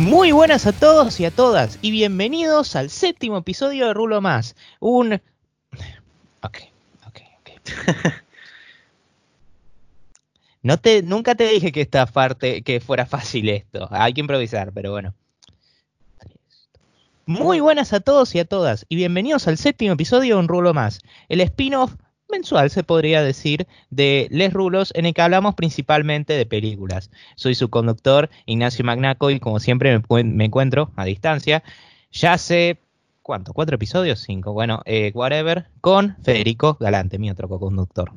Muy buenas a todos y a todas y bienvenidos al séptimo episodio de Rulo Más. Un... Ok, ok, ok. No te, nunca te dije que esta parte, que fuera fácil esto. Hay que improvisar, pero bueno. Muy buenas a todos y a todas y bienvenidos al séptimo episodio de Un Rulo Más, el spin-off mensual, se podría decir, de Les Rulos, en el que hablamos principalmente de películas. Soy su conductor, Ignacio Magnaco, y como siempre me, encuentro a distancia, ya hace, ¿cuánto? ¿Cuatro episodios? Cinco, bueno, eh, whatever, con Federico Galante, mi otro co-conductor.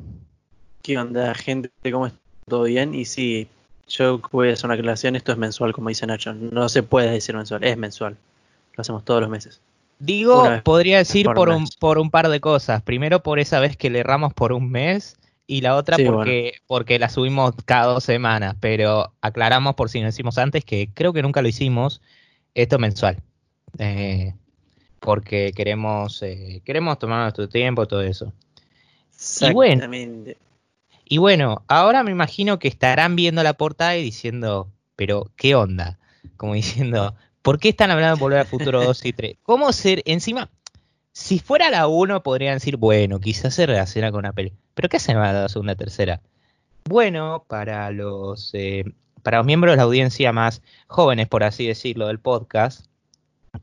¿Qué onda, gente? ¿Cómo está? ¿Todo bien? Y sí, yo voy a hacer una aclaración, esto es mensual, como dice Nacho. No se puede decir mensual, es mensual. Lo hacemos todos los meses. Digo, podría decir por, un, por un par de cosas. Primero por esa vez que le erramos por un mes y la otra porque, porque la subimos cada dos semanas, pero aclaramos por si no decimos antes que creo que nunca lo hicimos esto mensual. Eh, porque queremos, eh, queremos tomar nuestro tiempo, todo eso. Y bueno, y bueno, ahora me imagino que estarán viendo la portada y diciendo, pero ¿qué onda? Como diciendo, ¿Por qué están hablando de Volver al Futuro 2 y 3? ¿Cómo ser? Encima, si fuera la 1, podrían decir, bueno, quizás se relaciona con una peli. Pero ¿qué hacen la segunda, tercera? Bueno, para los, eh, para los miembros de la audiencia más jóvenes, por así decirlo, del podcast,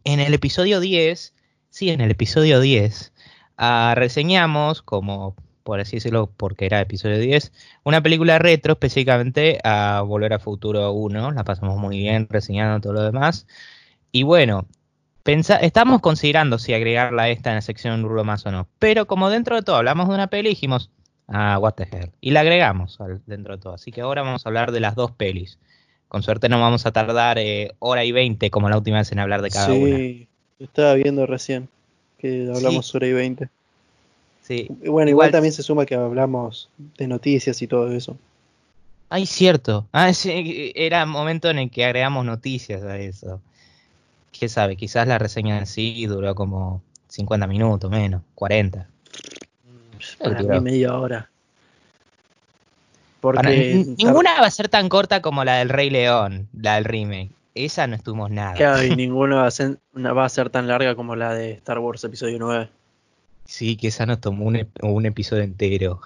en el episodio 10, sí, en el episodio 10, ah, reseñamos, como por así decirlo, porque era episodio 10, una película retro específicamente a Volver a Futuro 1, la pasamos muy bien reseñando todo lo demás. Y bueno, estamos considerando si agregarla a esta en la sección Rulo más o no, pero como dentro de todo hablamos de una peli, dijimos, ah, what the hell, y la agregamos dentro de todo. Así que ahora vamos a hablar de las dos pelis. Con suerte no vamos a tardar eh, hora y veinte como la última vez en hablar de cada una. Sí, estaba viendo recién que hablamos hora y veinte. Bueno, igual, también se suma que hablamos de noticias y todo eso. Ay, cierto. Ah, sí, era momento en el que agregamos noticias a eso. ¿Qué sabe? Quizás la reseña en sí duró como 50 minutos, menos, 40. Para mí media hora. Porque ninguna va a ser tan corta como la del Rey León, la del remake. Esa no estuvimos nada. Claro, y ninguna va a, ser, va a ser tan larga como la de Star Wars Episodio 9. Sí, que esa nos tomó un, episodio entero.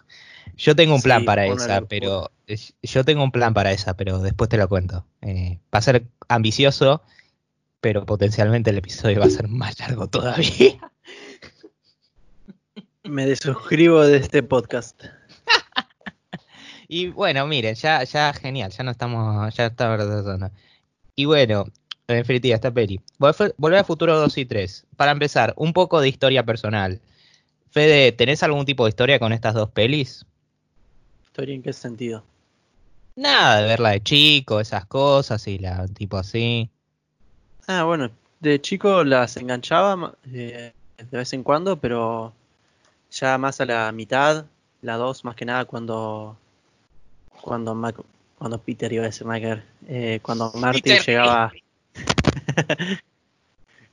Yo tengo un plan para esa, pero yo tengo un plan para esa, pero después te lo cuento. Eh, va a ser ambicioso, pero potencialmente el episodio va a ser más largo todavía. Me desuscribo de este podcast. y bueno, miren, ya, ya genial, ya no estamos, ya está Y bueno, en definitiva, esta peli. Volver a Futuro 2 y 3. Para empezar, un poco de historia personal. Fede, ¿tenés algún tipo de historia con estas dos pelis? ¿Historia en qué sentido? Nada, de verla de chico, esas cosas y la tipo así. Ah, bueno, de chico las enganchaba eh, de vez en cuando, pero ya más a la mitad, la dos más que nada cuando cuando cuando Peter iba a decir Michael, eh, cuando Marty llegaba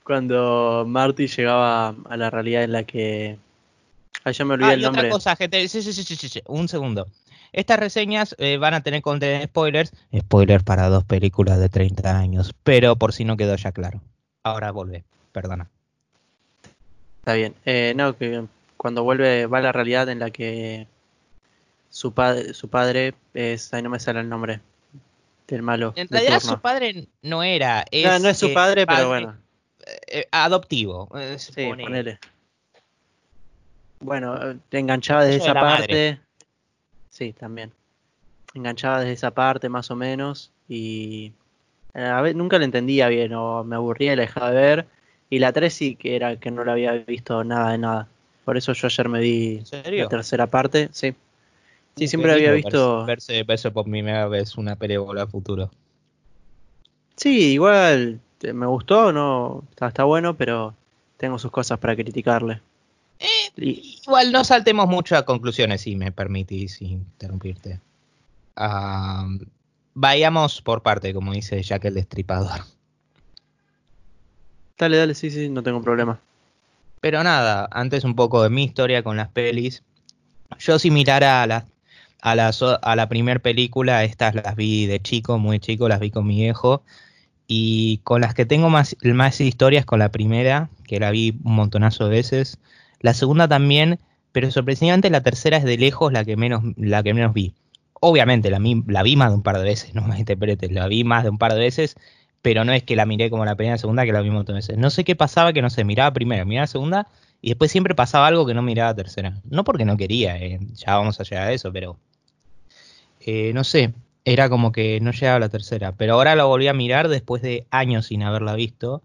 cuando Marty llegaba a la realidad en la que Ah, ya me olvidé ah, el nombre. otra cosa, gente. Sí, sí, sí, sí, Un segundo. Estas reseñas eh, van a tener contener spoilers. Spoilers para dos películas de 30 años. Pero por si no quedó ya claro. Ahora vuelve. Perdona. Está bien. Eh, no, que cuando vuelve va a la realidad en la que su, padre su padre es. Ahí no me sale el nombre. Del malo. En realidad su padre no era. no, no es su padre, pero bueno. Eh, adoptivo. sí, ponele. Bueno, te enganchaba desde esa parte. Sí, también. Enganchaba desde esa parte más o menos y eh, a ver, nunca la entendía bien o me aburría y la dejaba de ver. Y la 3 sí que era que no la había visto nada de nada. Por eso yo ayer me di la tercera parte, sí. Sí, siempre había visto. Verse, verse, por primera vez una película futuro. Sí, igual me gustó, no está, está bueno, pero tengo sus cosas para criticarle. Igual no saltemos mucho a conclusiones, si me permitís interrumpirte. vayamos por parte, como dice Jack el Destripador. Dale, dale, sí, sí, no tengo problema. Pero nada, antes un poco de mi historia con las pelis. Yo si mirara a la, a la, a la primer película, estas las vi de chico, muy chico, las vi con mi viejo. Y con las que tengo más, más historias, con la primera, que la vi un montonazo de veces. La segunda también, pero sorpresivamente la tercera es de lejos la que menos, la que menos vi. Obviamente la, vi más de un par de veces, no me interpretes, la vi más de un par de veces, pero no es que la miré como la primera y segunda, que la vi un de veces. No sé qué pasaba que no se miraba primero, miraba segunda y después siempre pasaba algo que no miraba tercera. No porque no quería, eh, ya vamos a llegar a eso, pero eh, no sé, era como que no llegaba a la tercera. Pero ahora la volví a mirar después de años sin haberla visto,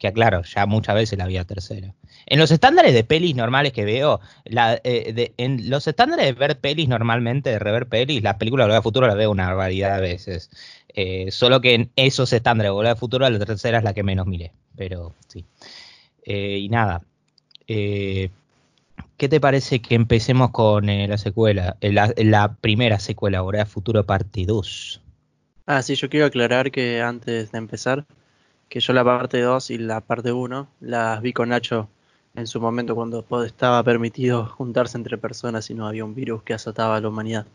que aclaro, ya muchas veces la vi tercera. En los estándares de pelis normales que veo, eh, en los estándares de ver pelis normalmente, de rever pelis, las películas de Volver al Futuro las veo una variedad de veces. Eh, solo que en esos estándares de Volver al Futuro, la tercera es la que menos miré. Pero sí. y nada, eh, ¿Qué te parece que empecemos con eh, la secuela, eh, la, primera secuela, Volver Futuro parte 2? Ah, sí, yo quiero aclarar que antes de empezar, que yo la parte 2 y la parte 1 las vi con Nacho en su momento cuando estaba permitido juntarse entre personas y no había un virus que azotaba a la humanidad.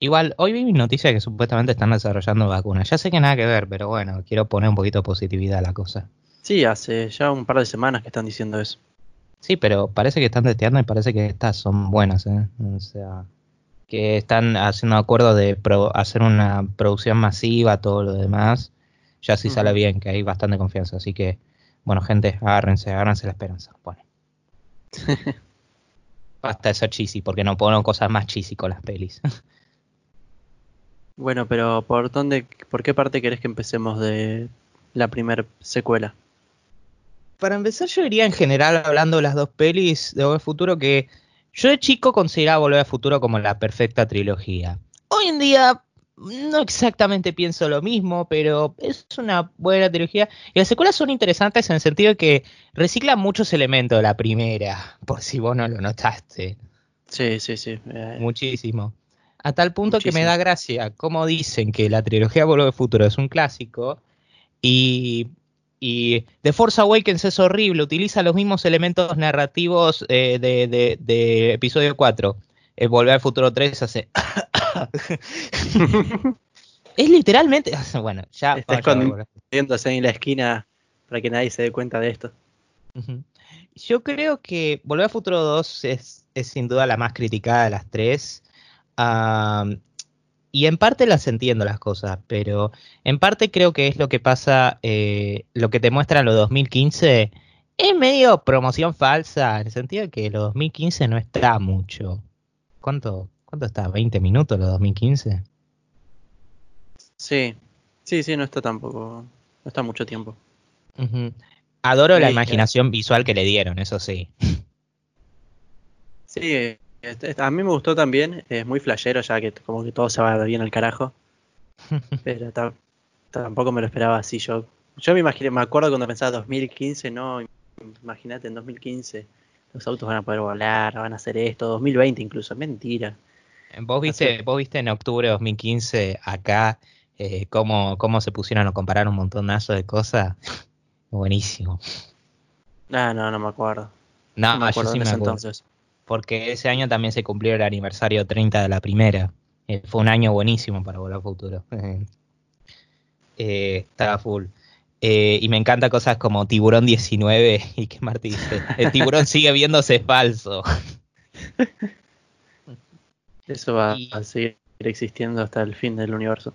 Igual, hoy vi noticias que supuestamente están desarrollando vacunas. Ya sé que nada que ver, pero bueno, quiero poner un poquito de positividad a la cosa. Sí, hace ya un par de semanas que están diciendo eso. Sí, pero parece que están testeando y parece que estas son buenas, ¿eh? O sea, que están haciendo acuerdo de hacer una producción masiva, todo lo demás. Ya sí sale bien, que hay bastante confianza. Así que, bueno, gente, agárrense, agárrense la esperanza. Bueno. Basta de ser cheesy, porque no pongo cosas más cheesy con las pelis. bueno, pero ¿por dónde, por qué parte querés que empecemos de la primera secuela? para empezar, yo diría en general, hablando de las dos pelis de Volver al Futuro, que yo de chico consideraba Volver al Futuro como la perfecta trilogía. Hoy en día no exactamente pienso lo mismo, pero es una buena trilogía. Y las secuelas son interesantes en el sentido de que reciclan muchos elementos de la primera, por si vos no lo notaste. Sí, sí, sí. Eh, Muchísimo. A tal punto que me da gracia como dicen que la trilogía Volver al Futuro es un clásico y y The Force Awakens es horrible, utiliza los mismos elementos narrativos eh, de, episodio 4. El Volver al Futuro 3 hace... es literalmente... Bueno, ya... Está escondiéndose en la esquina para que nadie se dé cuenta de esto. Yo creo que Volver al Futuro 2 es, es, sin duda la más criticada de las tres. Y en parte las entiendo las cosas, pero en parte creo que es lo que pasa, eh, lo que te muestra lo 2015, es medio promoción falsa, en el sentido de que lo 2015 no está mucho. ¿Cuánto, cuánto está? ¿20 minutos lo 2015? Sí, sí, sí, no está tampoco, no está mucho tiempo. Adoro la imaginación visual que le dieron, eso sí. Sí, a mí me gustó también, es muy flashero ya que como que todo se va bien al carajo. Pero tampoco me lo esperaba así yo. Yo me imaginé, me acuerdo cuando pensaba 2015, no, imagínate en 2015 los autos van a poder volar, van a hacer esto, 2020 incluso, mentira. Vos viste, vos viste en octubre de 2015 acá eh, cómo, cómo se pusieron a comparar un montonazo de cosas. Buenísimo. Ah, no, no me acuerdo. No, me acuerdo yo sí me entonces porque ese año también se cumplió el aniversario 30 de la primera. Eh, fue un año buenísimo para Volar Futuro. eh, estaba full. Eh, y me encanta cosas como Tiburón 19 y que Martí dice, el tiburón sigue viéndose falso. Eso va a seguir existiendo hasta el fin del universo.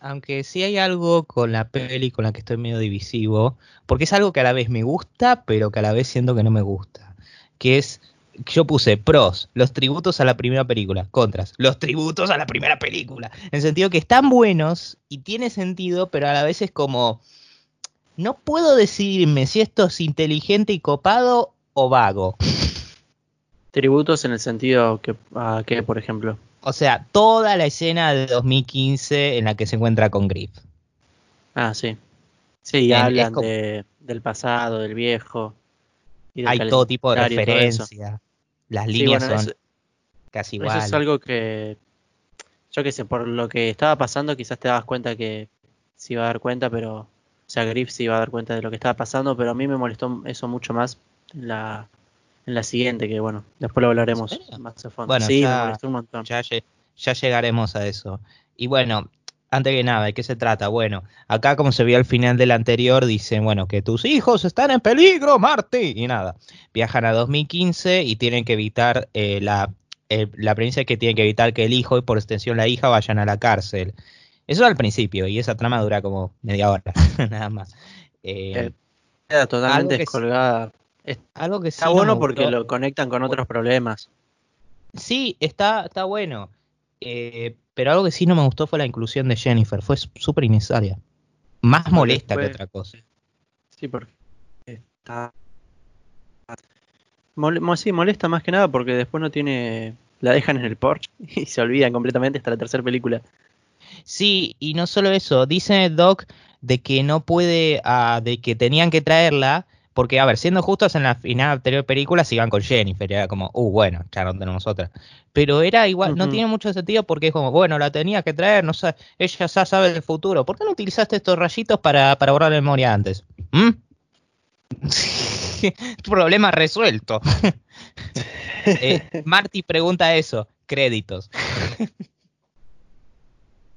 Aunque sí hay algo con la peli con la que estoy medio divisivo, porque es algo que a la vez me gusta, pero que a la vez siento que no me gusta, que es yo puse pros, los tributos a la primera película, contras, los tributos a la primera película. En el sentido que están buenos y tiene sentido, pero a la vez es como, no puedo decidirme si esto es inteligente y copado o vago. Tributos en el sentido que, a qué, por ejemplo. O sea, toda la escena de 2015 en la que se encuentra con Griff. Ah, sí. Sí, hablan del pasado, del viejo. Hay todo tipo de referencia. Las líneas son casi iguales. Eso es algo que, yo qué sé, por lo que estaba pasando, quizás te dabas cuenta que se iba a dar cuenta, pero, o sea, Griff se iba a dar cuenta de lo que estaba pasando, pero a mí me molestó eso mucho más la, en la siguiente, que bueno, después lo hablaremos más a fondo. Bueno, sí, ya, me un montón. Ya, ya llegaremos a eso. Y bueno, antes que nada, ¿de qué se trata? Bueno, acá como se vio al final del anterior, dicen, bueno, que tus hijos están en peligro, Marty. Y nada, viajan a 2015 y tienen que evitar eh, la, la premisa es que tienen que evitar que el hijo y por extensión la hija vayan a la cárcel. Eso al principio, y esa trama dura como media hora, nada más. Eh, queda totalmente descolgada. Algo que está bueno porque lo conectan con otros problemas. Sí, está, está bueno. Eh, pero algo que sí no me gustó fue la inclusión de Jennifer. Fue súper innecesaria. Más molesta que otra cosa. Sí, porque está. sí, molesta más que nada porque después no tiene. La dejan en el Porsche y se olvidan completamente hasta la tercera película. Sí, y no solo eso. Dice Doc de que no puede. Ah, de que tenían que traerla porque, a ver, siendo justos, en la final anterior película se iban con Jennifer. Era como, uh, bueno, ya no tenemos otra. Pero era igual, no tiene mucho sentido porque es como, bueno, la tenía que traer, no sé, ella ya sabe del futuro. ¿Por qué no utilizaste estos rayitos para, para borrar la memoria antes? ¿Mm? Problema resuelto. eh, Marty pregunta eso, créditos.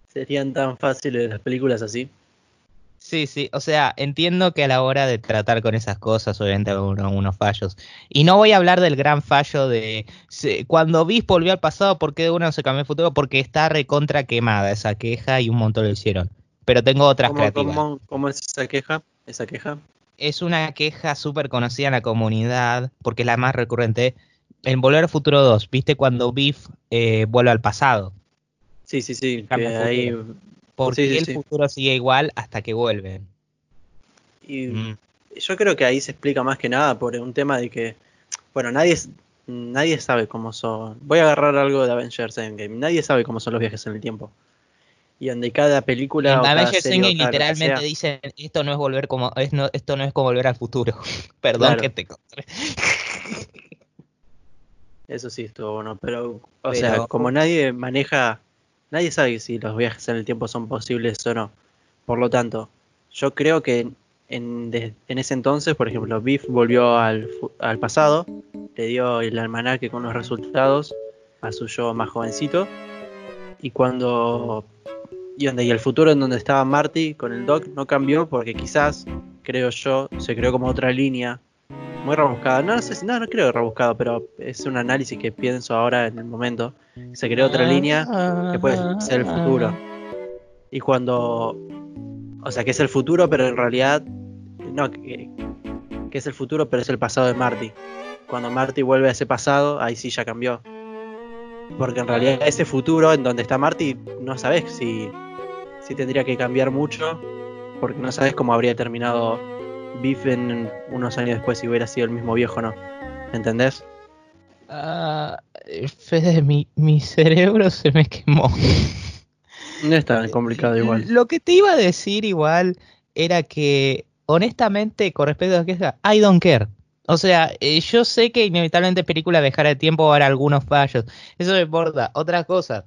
¿Serían tan fáciles las películas así? Sí, sí, o sea, entiendo que a la hora de tratar con esas cosas, obviamente hay unos, fallos. Y no voy a hablar del gran fallo de cuando Bis volvió al pasado, ¿por qué de uno se cambió el futuro? Porque está recontra quemada esa queja y un montón lo hicieron. Pero tengo otras ¿Cómo, creativas. ¿cómo, es esa queja? ¿Esa queja? Es una queja súper conocida en la comunidad, porque es la más recurrente. En Volver al Futuro 2, ¿viste cuando Biff eh, vuelve al pasado? Sí, sí, sí. Que ahí porque el futuro sigue igual hasta que vuelven. Y mm. yo creo que ahí se explica más que nada por un tema de que, bueno, nadie, nadie sabe cómo son. Voy a agarrar algo de Avengers Endgame. Nadie sabe cómo son los viajes en el tiempo. Y donde cada película. En Avengers Endgame literalmente dicen: esto no es volver como. esto no es como volver al futuro. Perdón que te Eso sí estuvo bueno, pero, o sea, como nadie maneja Nadie sabe si los viajes en el tiempo son posibles o no. Por lo tanto, yo creo que en, ese entonces, por ejemplo, Biff volvió al, pasado, le dio el almanaque con los resultados a su yo más jovencito. Y cuando. Y donde y el futuro en donde estaba Marty con el Doc no cambió porque quizás, creo yo, se creó como otra línea muy rebuscada. No, sé, no, no creo rebuscado, pero es un análisis que pienso ahora en el momento. Se creó otra línea que puede ser el futuro. Y cuando. O sea, que es el futuro, pero en realidad. No, que, es el futuro, pero es el pasado de Marty. Cuando Marty vuelve a ese pasado, ahí sí ya cambió. Porque en realidad ese futuro en donde está Marty, no sabes si, si tendría que cambiar mucho. Porque no sabes cómo habría terminado Biff en unos años después si hubiera sido el mismo viejo no. ¿Entendés? Ah, Fede, mi, mi cerebro se me quemó. No es tan complicado igual. Lo que te iba a decir igual era que, honestamente, con respecto a que I don't care. O sea, eh, yo sé que inevitablemente película dejar de tiempo va a haber algunos fallos. Eso me importa. Otras cosas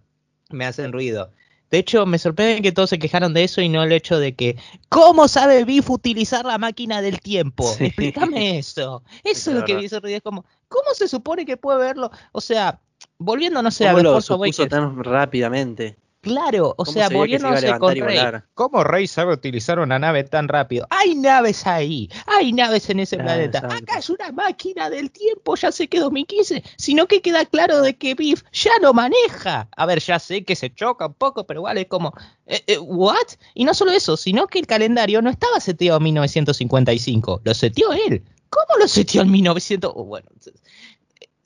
me hacen ruido. De hecho, me sorprende que todos se quejaron de eso y no el hecho de que, ¿cómo sabe Biff utilizar la máquina del tiempo? Explícame eso. Eso es lo que me hizo es como, ¿cómo se supone que puede verlo? O sea, volviendo, no sé, a ver, lo supuso tan rápidamente? Claro, o sea, volviéndose con Rey. ¿Cómo Rey sabe utilizar una nave tan rápido? Hay naves ahí, hay naves en ese planeta. Acá es una máquina del tiempo, ya sé que 2015, sino que queda claro de que Biff ya no maneja. A ver, ya sé que se choca un poco, pero igual es como, eh, eh, ¿what? Y no solo eso, sino que el calendario no estaba seteado en 1955, lo seteó él. ¿Cómo lo seteó en 1900? bueno,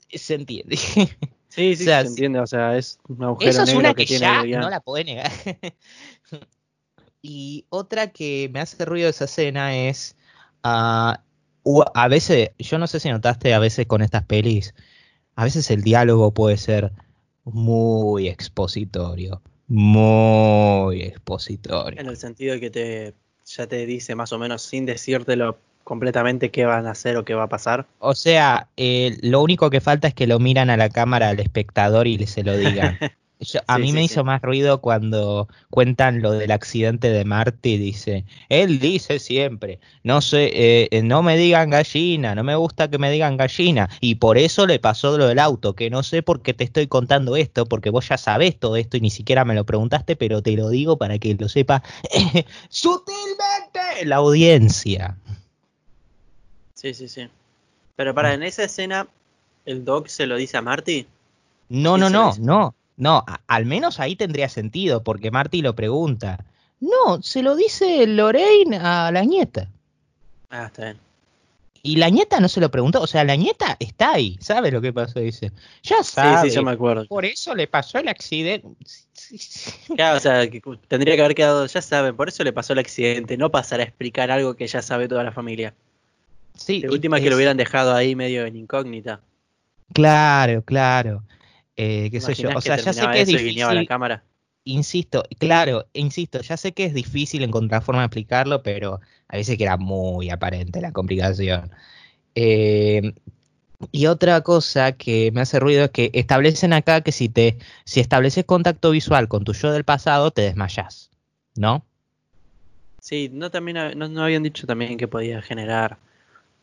se entiende. Sí, sí, se entiende, o sea, es un agujero Eso es una que, ya no la puede negar. y otra que me hace ruido de esa escena es uh, a veces, yo no sé si notaste a veces con estas pelis, a veces el diálogo puede ser muy expositorio, muy expositorio. En el sentido de que te ya te dice más o menos sin decírtelo completamente qué van a hacer o qué va a pasar. O sea, eh, lo único que falta es que lo miran a la cámara al espectador y se lo digan. a mí me hizo más ruido cuando cuentan lo del accidente de Marty. Dice, él dice siempre, no sé, eh, no me digan gallina, no me gusta que me digan gallina. Y por eso le pasó lo del auto, que no sé por qué te estoy contando esto, porque vos ya sabés todo esto y ni siquiera me lo preguntaste, pero te lo digo para que lo sepa sutilmente la audiencia. Sí, sí, sí. Pero para, en esa escena, ¿el Doc se lo dice a Marty? No, no, no, no. No, al menos ahí tendría sentido, porque Marty lo pregunta. No, se lo dice Lorraine a la nieta. Ah, está bien. Y la nieta no se lo preguntó, o sea, la nieta está ahí, ¿sabe lo que pasó? Dice, ya sabe. Sí, sí, yo me acuerdo. Por eso le pasó el accidente. Claro, o sea, tendría que haber quedado, ya saben, por eso le pasó el accidente, no pasar a explicar algo que ya sabe toda la familia. Sí. La última es que lo hubieran dejado ahí medio en incógnita. Claro, claro. Eh, qué sé yo. O sea, ya sé que es difícil. La cámara? Insisto, claro, insisto, ya sé que es difícil encontrar forma de explicarlo, pero a veces que era muy aparente la complicación. Eh, y otra cosa que me hace ruido es que establecen acá que si te si estableces contacto visual con tu yo del pasado, te desmayas, ¿no? Sí, no también no, habían dicho también que podía generar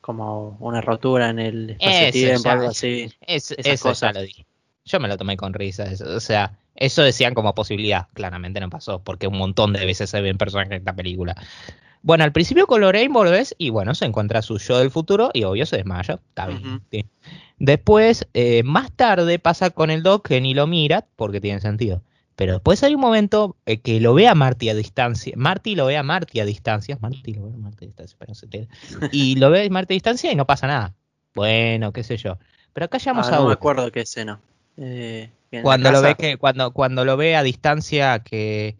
como una rotura en el espacio-tiempo, algo así. Es, eso ya lo dije. Yo me lo tomé con risa. O sea, eso decían como posibilidad. Claramente no pasó, porque un montón de veces se ven personajes en esta película. Bueno, al principio con Lorraine volvés y bueno, se encuentra su yo del futuro y obvio se desmaya. Está bien. Después, eh, más tarde pasa con el Doc que ni lo mira, porque tiene sentido. Pero después hay un momento eh, que lo ve a Marty a distancia. Marty lo ve a Marty a distancia. Marty lo ve a Marty a distancia, pero no se te... Y lo ve a Marty a distancia y no pasa nada. Bueno, qué sé yo. Pero acá ya ah, a. No me acuerdo qué escena. Eh, cuando lo ve que cuando cuando lo ve a distancia que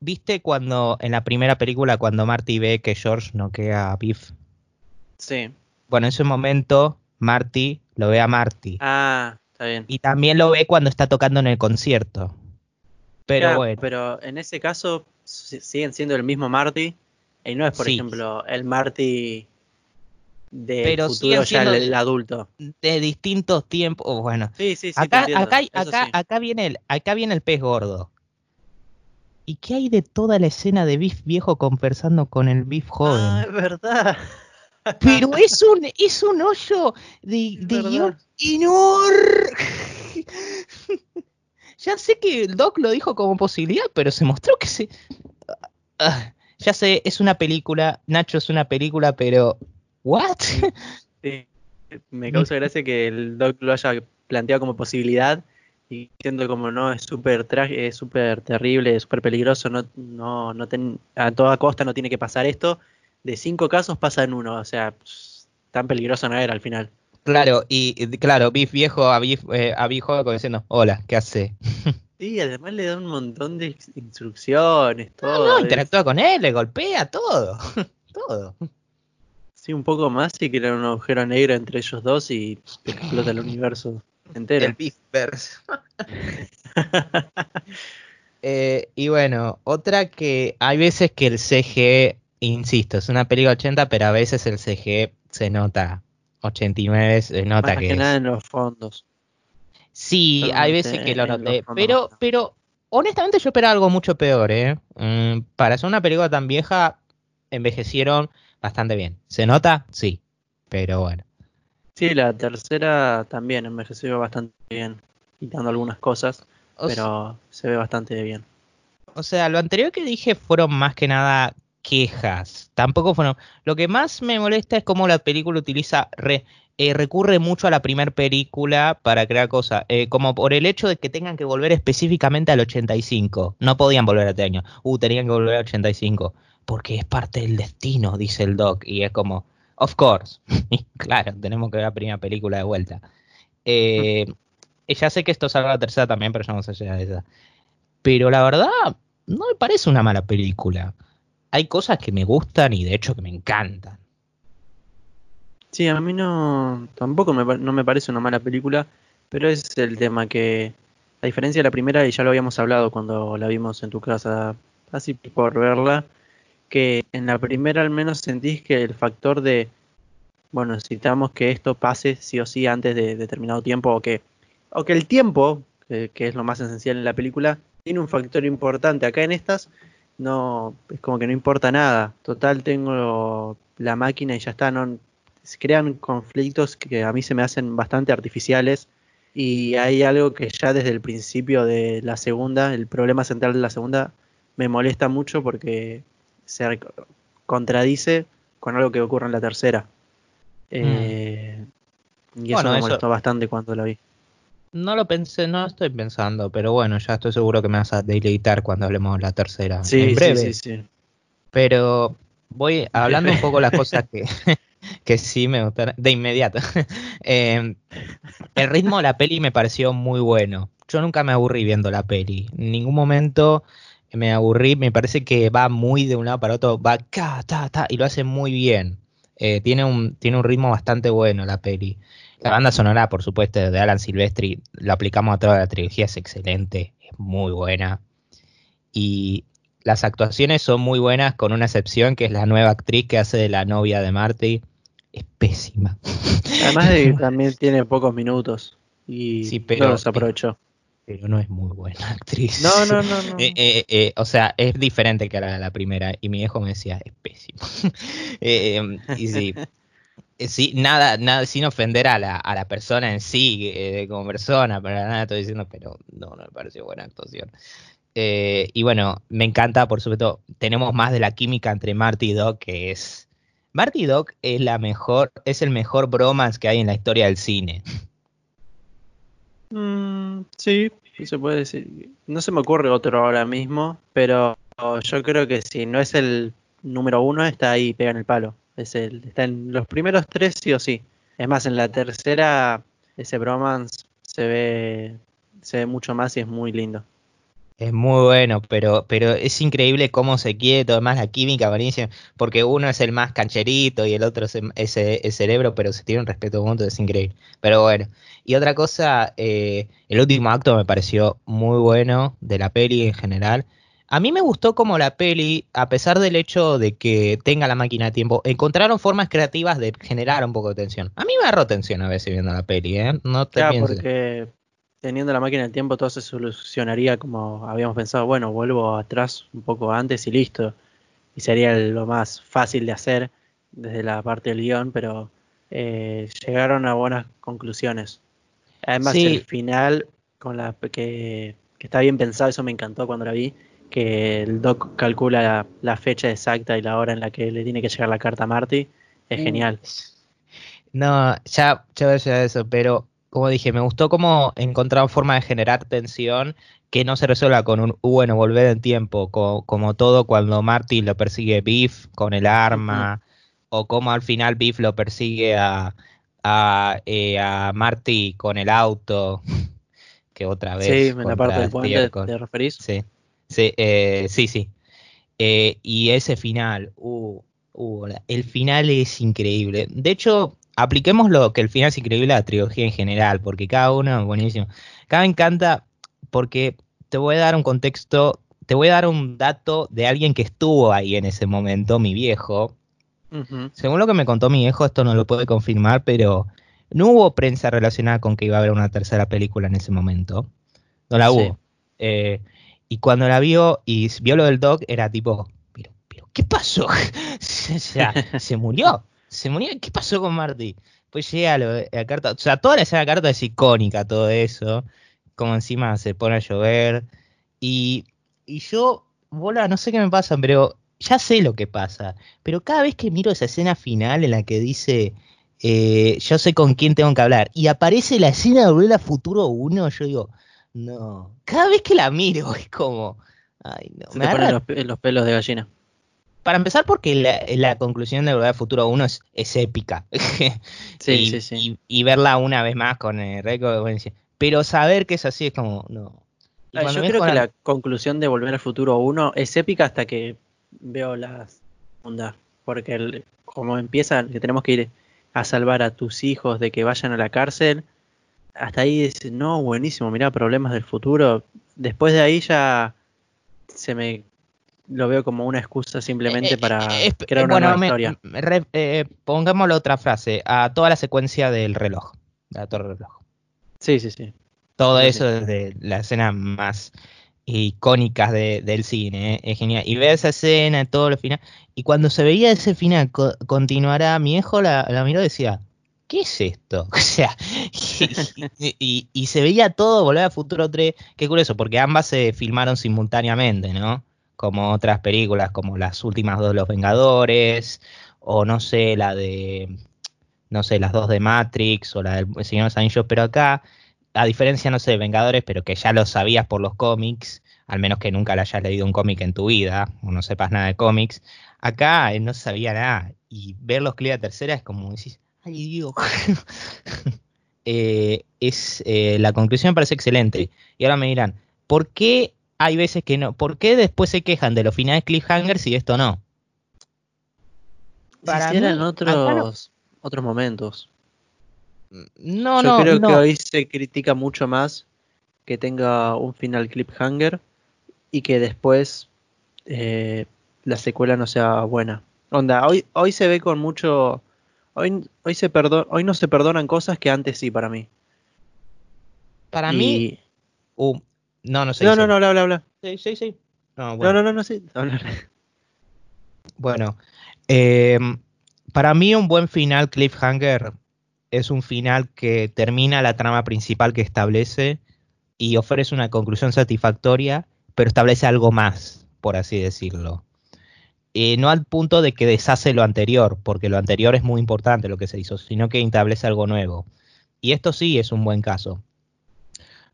viste cuando en la primera película cuando Marty ve que George no queda a Biff. Sí. Bueno, en ese momento Marty lo ve a Marty. Ah, está bien. Y también lo ve cuando está tocando en el concierto. Pero bueno. Pero en ese caso siguen siendo el mismo Marty. Y no es, por ejemplo, el Marty de pero futuro ya el, adulto. De distintos tiempos, bueno. Sí, sí, sí, acá, acá, acá, acá, viene el, acá viene el pez gordo. ¿Y qué hay de toda la escena de Biff viejo conversando con el Biff joven? Ah, es verdad. Pero es un, es un hoyo de, de enorme. Ya sé que el Doc lo dijo como posibilidad, pero se mostró que se. Ah, ya sé, es una película, Nacho es una película, pero ¿What? Sí, me causa gracia que el Doc lo haya planteado como posibilidad y siendo como no es súper es súper terrible, es súper peligroso, no, no, no a toda costa no tiene que pasar esto. De cinco casos pasa en uno, o sea, tan peligroso no era al final. Claro, y claro, Biff viejo a Biff, eh, a Biff joven diciendo, hola, ¿qué hace? Sí, además le da un montón de instrucciones, todo. No, no, interactúa con él, le golpea, todo, todo. Sí, un poco más y era un agujero negro entre ellos dos y explota el universo entero. El Beefverse. Eh, y bueno, otra que hay veces que el CG, insisto, es una película 80, pero a veces el CG se nota 89, se nota que, que nada en los fondos. Sí, hay veces que lo noté, pero, pero honestamente yo esperaba algo mucho peor, ¿eh? Mm, para ser una película tan vieja, envejecieron bastante bien. ¿Se nota? Sí, pero bueno. Sí, la tercera también envejeció bastante bien, quitando algunas cosas, pero se ve bastante bien. O sea, lo anterior que dije fueron más que nada quejas. Tampoco fueron. Lo que más me molesta es cómo la película utiliza. Eh, recurre mucho a la primera película para crear cosas. Eh, como por el hecho de que tengan que volver específicamente al 85. No podían volver a este año. Uh, tenían que volver al 85 porque es parte del destino, dice el doc, y es como, of course, claro, tenemos que ver la primera película de vuelta. Eh, ya sé que esto salga la tercera también, pero ya no sé si de esa. Pero la verdad, no me parece una mala película. Hay cosas que me gustan y de hecho que me encantan. Sí, a mí no, tampoco me, no me parece una mala película, pero es el tema que, a diferencia de la primera, y ya lo habíamos hablado cuando la vimos en tu casa, así por verla, que en la primera al menos sentís que el factor de, bueno, necesitamos que esto pase sí o sí antes de determinado tiempo o que, o que el tiempo que es lo más esencial en la película, tiene un factor importante. Acá en estas no es como que no importa nada. Total tengo la máquina y ya está. No, se crean conflictos que a mí se me hacen bastante artificiales y hay algo que ya desde el principio de la segunda, el problema central de la segunda, me molesta mucho porque se contradice con algo que ocurre en la tercera. Mm. Eh, y eso me molestó bastante cuando la vi. No lo pensé, no estoy pensando, pero bueno, ya estoy seguro que me vas a deleitar cuando hablemos de la tercera. Sí, en breve. sí, sí, Pero voy hablando un poco las cosas que, que sí me gustaron de inmediato. Em, el ritmo de la peli me pareció muy bueno. Yo nunca me aburrí viendo la peli. En ningún momento me aburrí. Me parece que va muy de un lado para otro. Va ca, ta, ta, y lo hace muy bien. Eh, tiene, un, tiene un ritmo bastante bueno la peli. La banda sonora, por supuesto, de Alan Silvestri, lo aplicamos a toda la trilogía, es excelente, es muy buena. Y las actuaciones son muy buenas, con una excepción, que es la nueva actriz que hace de la novia de Marty. Es pésima. Además de también tiene pocos minutos y sí, pero, los aprovechó. Pero no es muy buena actriz. No, no, no. no. Eh, eh, eh, o sea, es diferente que la, la primera. Y mi hijo me decía, es pésimo. y sí, sí, nada, nada, sin ofender a la, a la persona en sí, como persona, para nada estoy diciendo, pero no, no me pareció buena actuación. y bueno, me encanta, por supuesto, tenemos más de la química entre Marty y Doc, que es Marty Doc es la mejor, es el mejor bromance que hay en la historia del cine. Mm, sí, se puede decir. No se me ocurre otro ahora mismo, pero yo creo que si no es el número uno, está ahí, pega en el palo. Es el, está en los primeros tres sí o sí. Es más, en la tercera, ese bromance se ve, se ve mucho más y es muy lindo. Es muy bueno, pero, pero es increíble cómo se quiere, todo más la química, buenísima, porque uno es el más cancherito y el otro es el, cerebro, pero se tiene un respeto mutuo, es increíble. Pero bueno, y otra cosa, eh, el último acto me pareció muy bueno de la peli en general. A mí me gustó como la peli, a pesar del hecho de que tenga la máquina de tiempo, encontraron formas creativas de generar un poco de tensión. A mí me agarró tensión a veces viendo la peli, ¿eh? No te claro, porque teniendo la máquina del tiempo todo se solucionaría como habíamos pensado, bueno, vuelvo atrás un poco antes y listo. Y sería lo más fácil de hacer desde la parte del guion, pero eh, llegaron a buenas conclusiones. Además el final, con la que, está bien pensado, eso me encantó cuando la vi, que el doc calcula la, fecha exacta y la hora en la que le tiene que llegar la carta a Marty, es mm. genial. No, ya, ya, eso, pero como dije, me gustó cómo encontraron forma de generar tensión que no se resuelva con un, bueno, volver en tiempo, como todo cuando Marty lo persigue Biff con el arma, o como al final Biff lo persigue a, a, eh, a Marty con el auto, que otra vez. Sí, en la parte del puente te referís. Sí, sí, eh, sí. sí. Eh, y ese final, uh, uh, el final es increíble. De hecho, apliquemos lo que el final es increíble a la trilogía en general, porque cada uno es buenísimo. Cada me encanta porque te voy a dar un contexto, te voy a dar un dato de alguien que estuvo ahí en ese momento, mi viejo. Según lo que me contó mi viejo, esto no lo puede confirmar, pero no hubo prensa relacionada con que iba a haber una tercera película en ese momento. No la hubo. Eh, y cuando la vio y vio lo del dog, era tipo, pero, pero ¿qué pasó? se murió se murió. ¿Qué pasó con Marty? Pues llega la, carta, o sea, toda la escena de carta es icónica, todo eso. Como encima se pone a llover. Y, y yo, bola, no sé qué me pasa, pero ya sé lo que pasa. Pero cada vez que miro esa escena final en la que dice, eh, yo sé con quién tengo que hablar, y aparece la escena de Volver a Futuro 1, yo digo, no. Cada vez que la miro es como, ay, no. me ponen los pelos de gallina para empezar, porque la, conclusión de Volver al Futuro 1 es, épica. sí, y, sí, sí. Y, verla una vez más con el récord de Pero saber que es así es como, no. Ah, yo creo que la... conclusión de Volver al Futuro 1 es épica hasta que veo la segunda. Porque como empieza, que tenemos que ir a salvar a tus hijos de que vayan a la cárcel. Hasta ahí dices, no, buenísimo, mira, problemas del futuro. Después de ahí ya se me lo veo como una excusa simplemente eh, para eh, crear una nueva historia. Eh, pongámosle otra frase, a toda la secuencia del reloj, de la torre reloj. Sí, sí, sí. Todo eso desde la escena más icónicas del cine, ¿eh? es genial. Y ve esa escena, todo lo final. Y cuando se veía ese final, continuará, mi hijo la, la miró y decía, ¿qué es esto? O sea, y, y, se veía todo Volver a Futuro 3, qué curioso, porque ambas se filmaron simultáneamente, ¿no? Como otras películas, como las últimas dos de Los Vengadores, o no sé, la de, no sé, las dos de Matrix, o la del Señor de los Anillos, pero acá a diferencia, no sé, de Vengadores, pero que ya lo sabías por los cómics, al menos que nunca le hayas leído un cómic en tu vida, o no sepas nada de cómics, acá no sabía nada. Y ver los clips de tercera es como decís, ay Dios. Eh, es, eh, la conclusión me parece excelente. Y ahora me dirán, ¿por qué hay veces que no? ¿Por qué después se quejan de los finales cliffhangers y esto no? Para si eran otros, otros momentos. No, Yo no. creo que hoy se critica mucho más que tenga un final cliffhanger y que después eh, la secuela no sea buena. Onda, hoy, hoy se ve con mucho. Hoy, hoy, se hoy no se perdonan cosas que antes sí, para mí. Para mí. Uh, no, no sé. No, no, no, habla, habla, habla. Sí, sí, sí. No, bueno. no, no, no, sí. Bueno, eh, para mí un buen final cliffhanger es un final que termina la trama principal que establece y ofrece una conclusión satisfactoria, pero establece algo más, por así decirlo. Eh, no al punto de que deshace lo anterior, porque lo anterior es muy importante lo que se hizo, sino que establece algo nuevo. Y esto sí es un buen caso.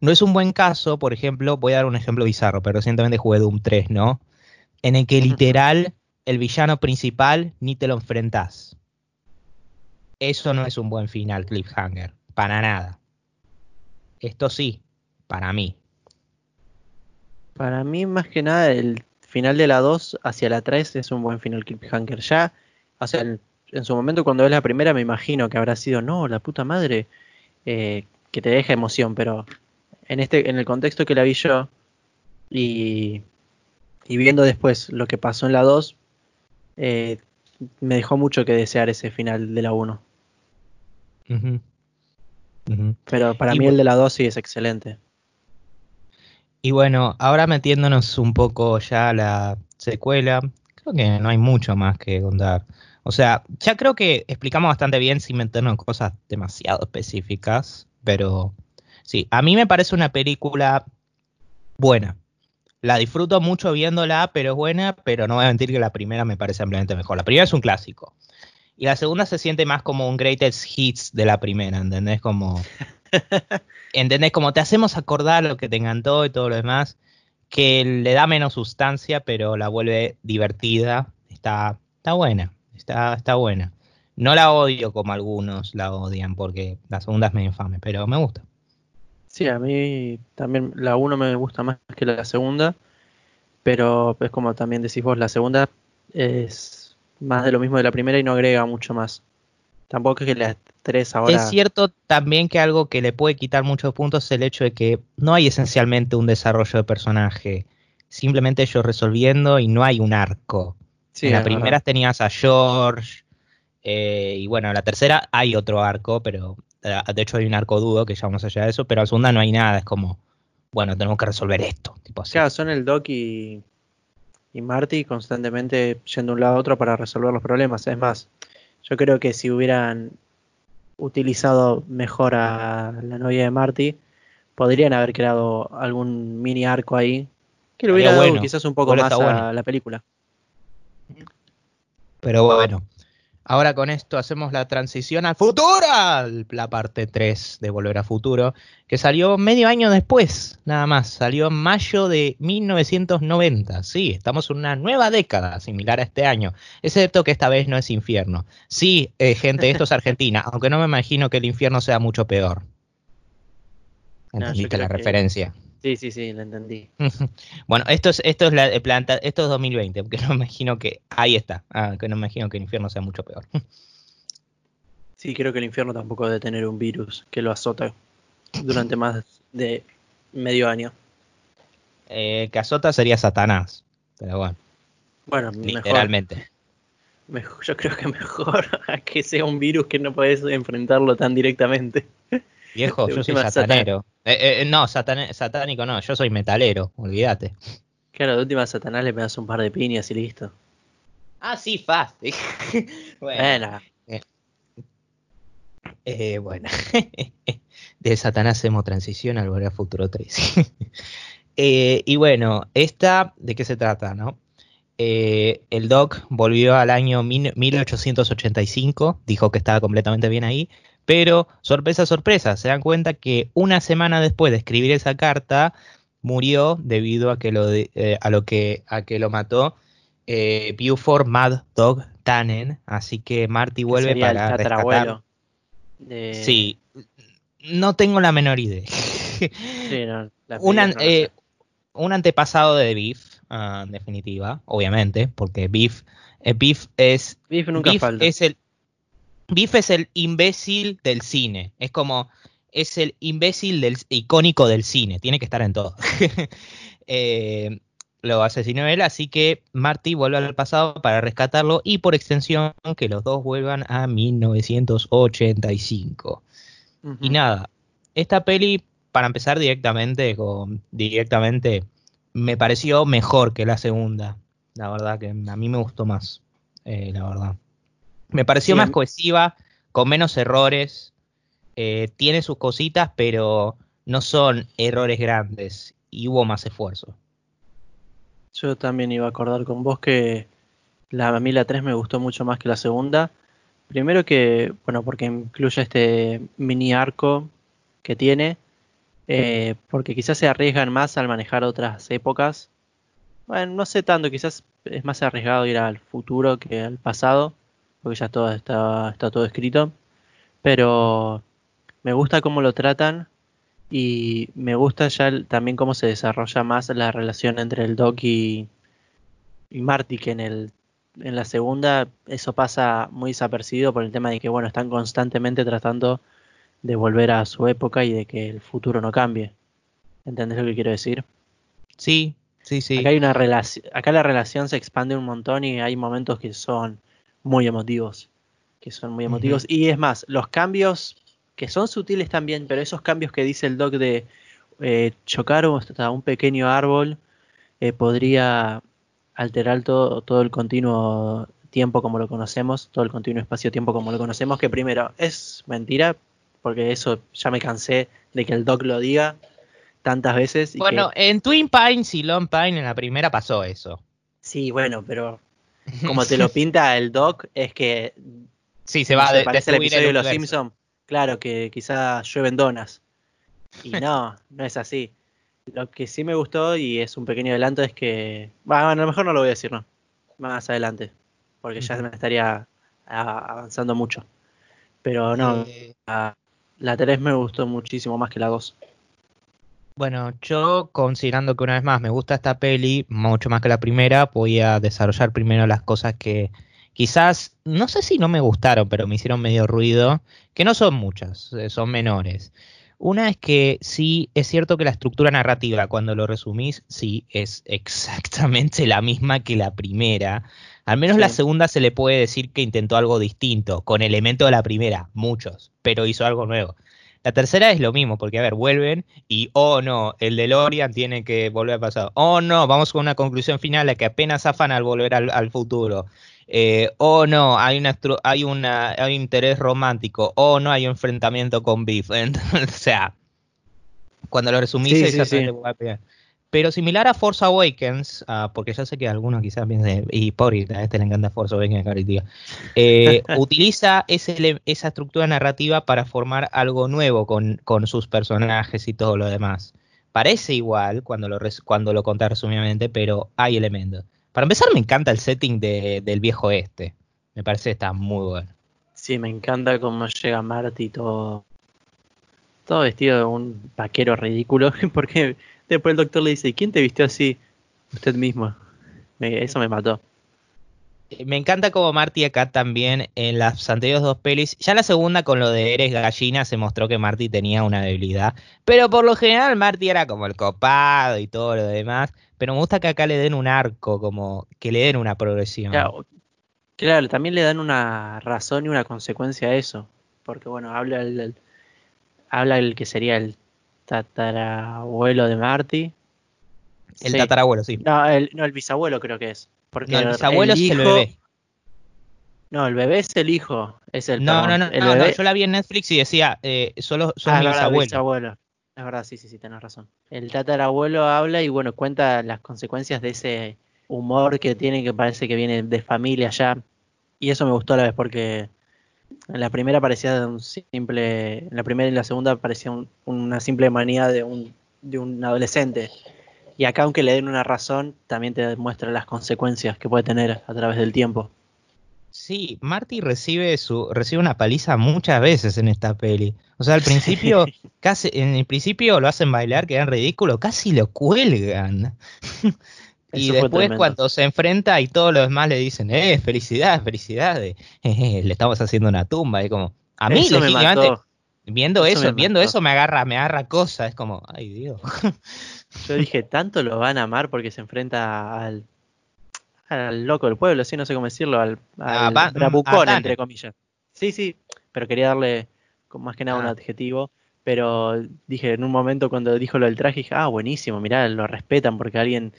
No es un buen caso, por ejemplo, voy a dar un ejemplo bizarro, pero recientemente jugué Doom 3, ¿no? En el que literal el villano principal ni te lo enfrentas eso no es un buen final cliffhanger, para nada. Esto sí, para mí. Para mí, más que nada, el final de la 2 hacia la 3 es un buen final cliffhanger. Ya, o sea, en su momento cuando ves la primera me imagino que habrá sido, no, la puta madre, eh, que te deja emoción, pero en, este, en el contexto que la vi yo y, y viendo después lo que pasó en la 2, eh, me dejó mucho que desear ese final de la 1. Pero para mí el de la 2 sí es excelente. Y bueno, ahora metiéndonos un poco ya a la secuela, creo que no hay mucho más que contar. O sea, ya creo que explicamos bastante bien sin meternos en cosas demasiado específicas, pero sí, a mí me parece una película buena. La disfruto mucho viéndola, pero es buena, pero no voy a mentir que la primera me parece ampliamente mejor. La primera es un clásico. Y la segunda se siente más como un greatest hits de la primera, ¿entendés? Como, ¿Entendés? Como te hacemos acordar lo que te encantó y todo lo demás, que le da menos sustancia, pero la vuelve divertida. Está, está buena, está, está buena. No la odio como algunos la odian, porque la segunda es medio infame, pero me gusta. Sí, a mí también la 1 me gusta más que la segunda, pero es como también decís vos, la segunda es más de lo mismo de la primera y no agrega mucho más. Tampoco es que la es cierto también que algo que le puede quitar muchos puntos es el hecho de que no hay esencialmente un desarrollo de personaje. Simplemente ellos resolviendo y no hay un arco. En la primera tenías a George. Eh, y bueno, en la tercera hay otro arco, pero eh, de hecho hay un arco dudo que ya vamos allá de eso, pero en la segunda no hay nada, es como, bueno, tenemos que resolver esto. Tipo así. Son el Doc y, y Marty constantemente yendo de un lado a otro para resolver los problemas. Es más, yo creo que si hubieran utilizado mejor a la novia de Marty, podrían haber creado algún mini arco ahí. Que le hubiera dado quizás un poco más a la película. Pero bueno, Ahora con esto hacemos la transición al futuro, la parte 3 de Volver a Futuro, que salió medio año después, nada más, salió en mayo de 1990. Sí, estamos en una nueva década similar a este año, excepto que esta vez no es infierno. Sí, eh, gente, esto es Argentina, aunque no me imagino que el infierno sea mucho peor. ¿Entendiste la referencia? Sí, sí, sí, lo entendí. bueno, esto es, esto es la planta, esto es 2020, porque no me imagino que. Ahí está. Ah, que no me imagino que el infierno sea mucho peor. sí, creo que el infierno tampoco debe tener un virus que lo azota durante más de medio año. Eh, que azota sería Satanás. Pero bueno. Bueno, literalmente. Mejor, yo creo que mejor que sea un virus que no puedes enfrentarlo tan directamente. Viejo, yo soy satanero. Eh, no, satánico no, yo soy metalero, olvídate. Claro, de última Satanás le pegas un par de piñas y listo. Ah, sí, fácil. bueno. Eh, bueno. de Satanás hacemos transición al Volver Futuro 3. Eh, y bueno, esta, ¿de qué se trata, no? Eh, el Doc volvió al año 1885, dijo que estaba completamente bien ahí, pero sorpresa, sorpresa, se dan cuenta que una semana después de escribir esa carta, murió debido a que lo, a lo que a que lo mató eh, Buford Mad Dog Tannen, así que Marty vuelve para rescatar. Sí, no tengo la menor idea. Eh, un, antepasado de Beef, ah, en definitiva, obviamente, porque Beef, eh, Beef es. Beef nunca Es el, Beef es el imbécil del cine. Es como. Es el imbécil del, icónico del cine. Tiene que estar en todo. eh, lo asesinó él, así que Marty vuelve al pasado para rescatarlo y por extensión que los dos vuelvan a 1985. Y nada, esta peli, para empezar directamente, con, directamente, me pareció mejor que la segunda. La verdad que a mí me gustó más, eh, la verdad. Me pareció más cohesiva, con menos errores. Eh, tiene sus cositas, pero no son errores grandes y hubo más esfuerzo. Yo también iba a acordar con vos que la, a mí la 3 me gustó mucho más que la segunda. Primero que, bueno, porque incluye este mini arco que tiene, eh, porque quizás se arriesgan más al manejar otras épocas. Bueno, no sé tanto, quizás es más arriesgado ir al futuro que al pasado, porque ya todo está, está todo escrito. Pero me gusta cómo lo tratan y me gusta ya también cómo se desarrolla más la relación entre el Doc y, Marty, que en, el, en la segunda eso pasa muy desapercibido por el tema de que, bueno, están constantemente tratando de volver a su época y de que el futuro no cambie. ¿Entendés lo que quiero decir? Sí, sí, sí. Acá, hay una acá la relación se expande un montón y hay momentos que son muy emotivos. Que son muy emotivos. Y es más, los cambios que son sutiles también, pero esos cambios que dice el doc de eh, chocar hasta un pequeño árbol eh, podría alterar todo, todo el continuo tiempo como lo conocemos, todo el continuo espacio-tiempo como lo conocemos, que primero es mentira, porque eso ya me cansé de que el doc lo diga tantas veces. bueno, en Twin Pines y Long Pine en la primera pasó eso. Sí, bueno, pero como te lo pinta el doc, es que... Sí, se va de, el episodio de Los Simpsons claro, que quizás llueven donas. Y no, no es así. Lo que sí me gustó y es un pequeño adelanto es que, bueno, a lo mejor no lo voy a decir, no, más adelante, porque ya me estaría avanzando mucho. Pero no, la, la 3 me gustó muchísimo más que la 2. Bueno, yo considerando que una vez más me gusta esta peli mucho más que la primera, voy a desarrollar primero las cosas que, quizás, no sé si no me gustaron, pero me hicieron medio ruido, que no son muchas, eh, son menores. Una es que sí, es cierto que la estructura narrativa, cuando lo resumís, sí, es exactamente la misma que la primera. Al menos la segunda se le puede decir que intentó algo distinto, con elementos de la primera, muchos, pero hizo algo nuevo. La tercera es lo mismo, porque a ver, vuelven y, oh no, el de Lorian tiene que volver al pasado. Oh no, vamos con una conclusión final a que apenas afan al volver al futuro eh, o no, hay, una, hay, una, hay un interés romántico, o no hay un enfrentamiento con Beef. o sea, cuando lo resumís, Pero similar a Force Awakens, ah, porque ya sé que algunos quizás piensen, y por a este le encanta Force Awakens, eh, utiliza ese, esa estructura narrativa para formar algo nuevo con, con, sus personajes y todo lo demás. Parece igual cuando lo, cuando lo contás resumidamente, pero hay elementos. Para empezar, me encanta el setting del viejo este. Me parece que está muy bueno. Sí, me encanta cómo llega Marty todo, todo vestido de un vaquero ridículo. Porque después el doctor le dice, ¿quién te vistió así? Usted mismo. eso me mató. Eh, me encanta como Marty acá también en las anteriores dos pelis. Ya en la segunda con lo de Eres Gallina se mostró que Marty tenía una debilidad. Pero por lo general Marty era como el copado y todo lo demás. Pero me gusta que acá le den un arco, como que le den una progresión. Claro, también le dan una razón y una consecuencia a eso. Porque bueno, habla el, habla el que sería el tatarabuelo de Marty. El tatarabuelo, sí. No el, no, el bisabuelo creo que es. Porque el bisabuelo es el bebé. No, el bebé es el hijo. Es el, no, no, no, el bebé... yo la vi en Netflix y decía, eh, solo son ah, mi bisabuelo. Es verdad, sí, sí, sí, tenés razón. El tatarabuelo habla y bueno, cuenta las consecuencias de ese humor que tiene que parece que viene de familia ya. Y eso me gustó a la vez porque en la primera parecía un simple, en la primera y la segunda parecía una simple manía de un, de un adolescente. Y acá aunque le den una razón, también te demuestra las consecuencias que puede tener a través del tiempo. Sí, Marty recibe su recibe una paliza muchas veces en esta peli. O sea, al principio casi en el principio lo hacen bailar, quedan ridículo, casi lo cuelgan. y después cuando se enfrenta y todos los demás le dicen, "Eh, felicidades, felicidades." le estamos haciendo una tumba y como a mí legítimamente viendo eso, viendo eso me agarra me agarra cosas, es como, "Ay, Dios." Yo dije, "Tanto lo van a amar porque se enfrenta al al loco del pueblo, sí, no sé cómo decirlo, al, al bravucón, entre comillas. Sí, sí, pero quería darle más que nada un ah. adjetivo. Pero dije, en un momento cuando dijo lo del traje, dije, ah, buenísimo, mirá, lo respetan porque alguien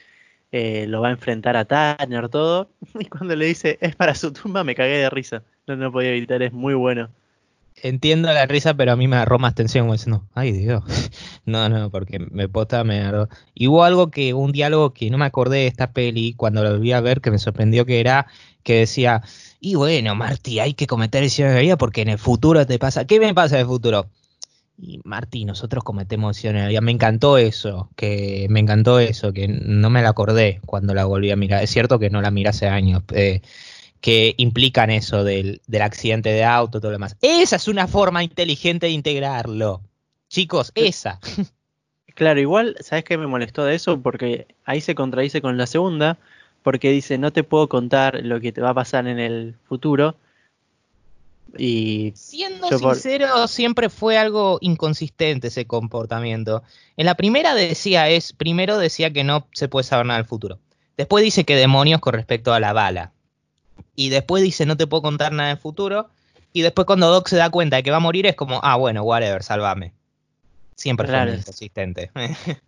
eh, lo va a enfrentar a Tanner, todo. Y cuando le dice, es para su tumba, me cagué de risa. No, no podía evitar, es muy bueno entiendo la risa, pero a mí me agarró más tensión como diciendo, ay Dios, no, no, porque me posta, me agarró. Y hubo algo que, un diálogo que no me acordé de esta peli cuando lo volví a ver, que me sorprendió que era, que decía, y bueno, Marty, hay que cometer decisiones de vida porque en el futuro te pasa, ¿qué me pasa en el futuro? Y Marty, nosotros cometemos vida. Me encantó eso, que me encantó eso, que no me la acordé cuando la volví a mirar. Es cierto que no la miré hace años. Eh, que implican eso del, accidente de auto, todo lo demás. Esa es una forma inteligente de integrarlo. Chicos, esa. Claro, igual, ¿sabes qué me molestó de eso? Porque ahí se contradice con la segunda, porque dice, no te puedo contar lo que te va a pasar en el futuro. Y siendo sincero, siempre fue algo inconsistente ese comportamiento. En la primera decía es, primero decía que no se puede saber nada del futuro. Después dice que demonios con respecto a la bala y después dice no te puedo contar nada del futuro. Y después cuando Doc se da cuenta de que va a morir es como, ah, bueno, whatever, salvame. Siempre fue inconsistente.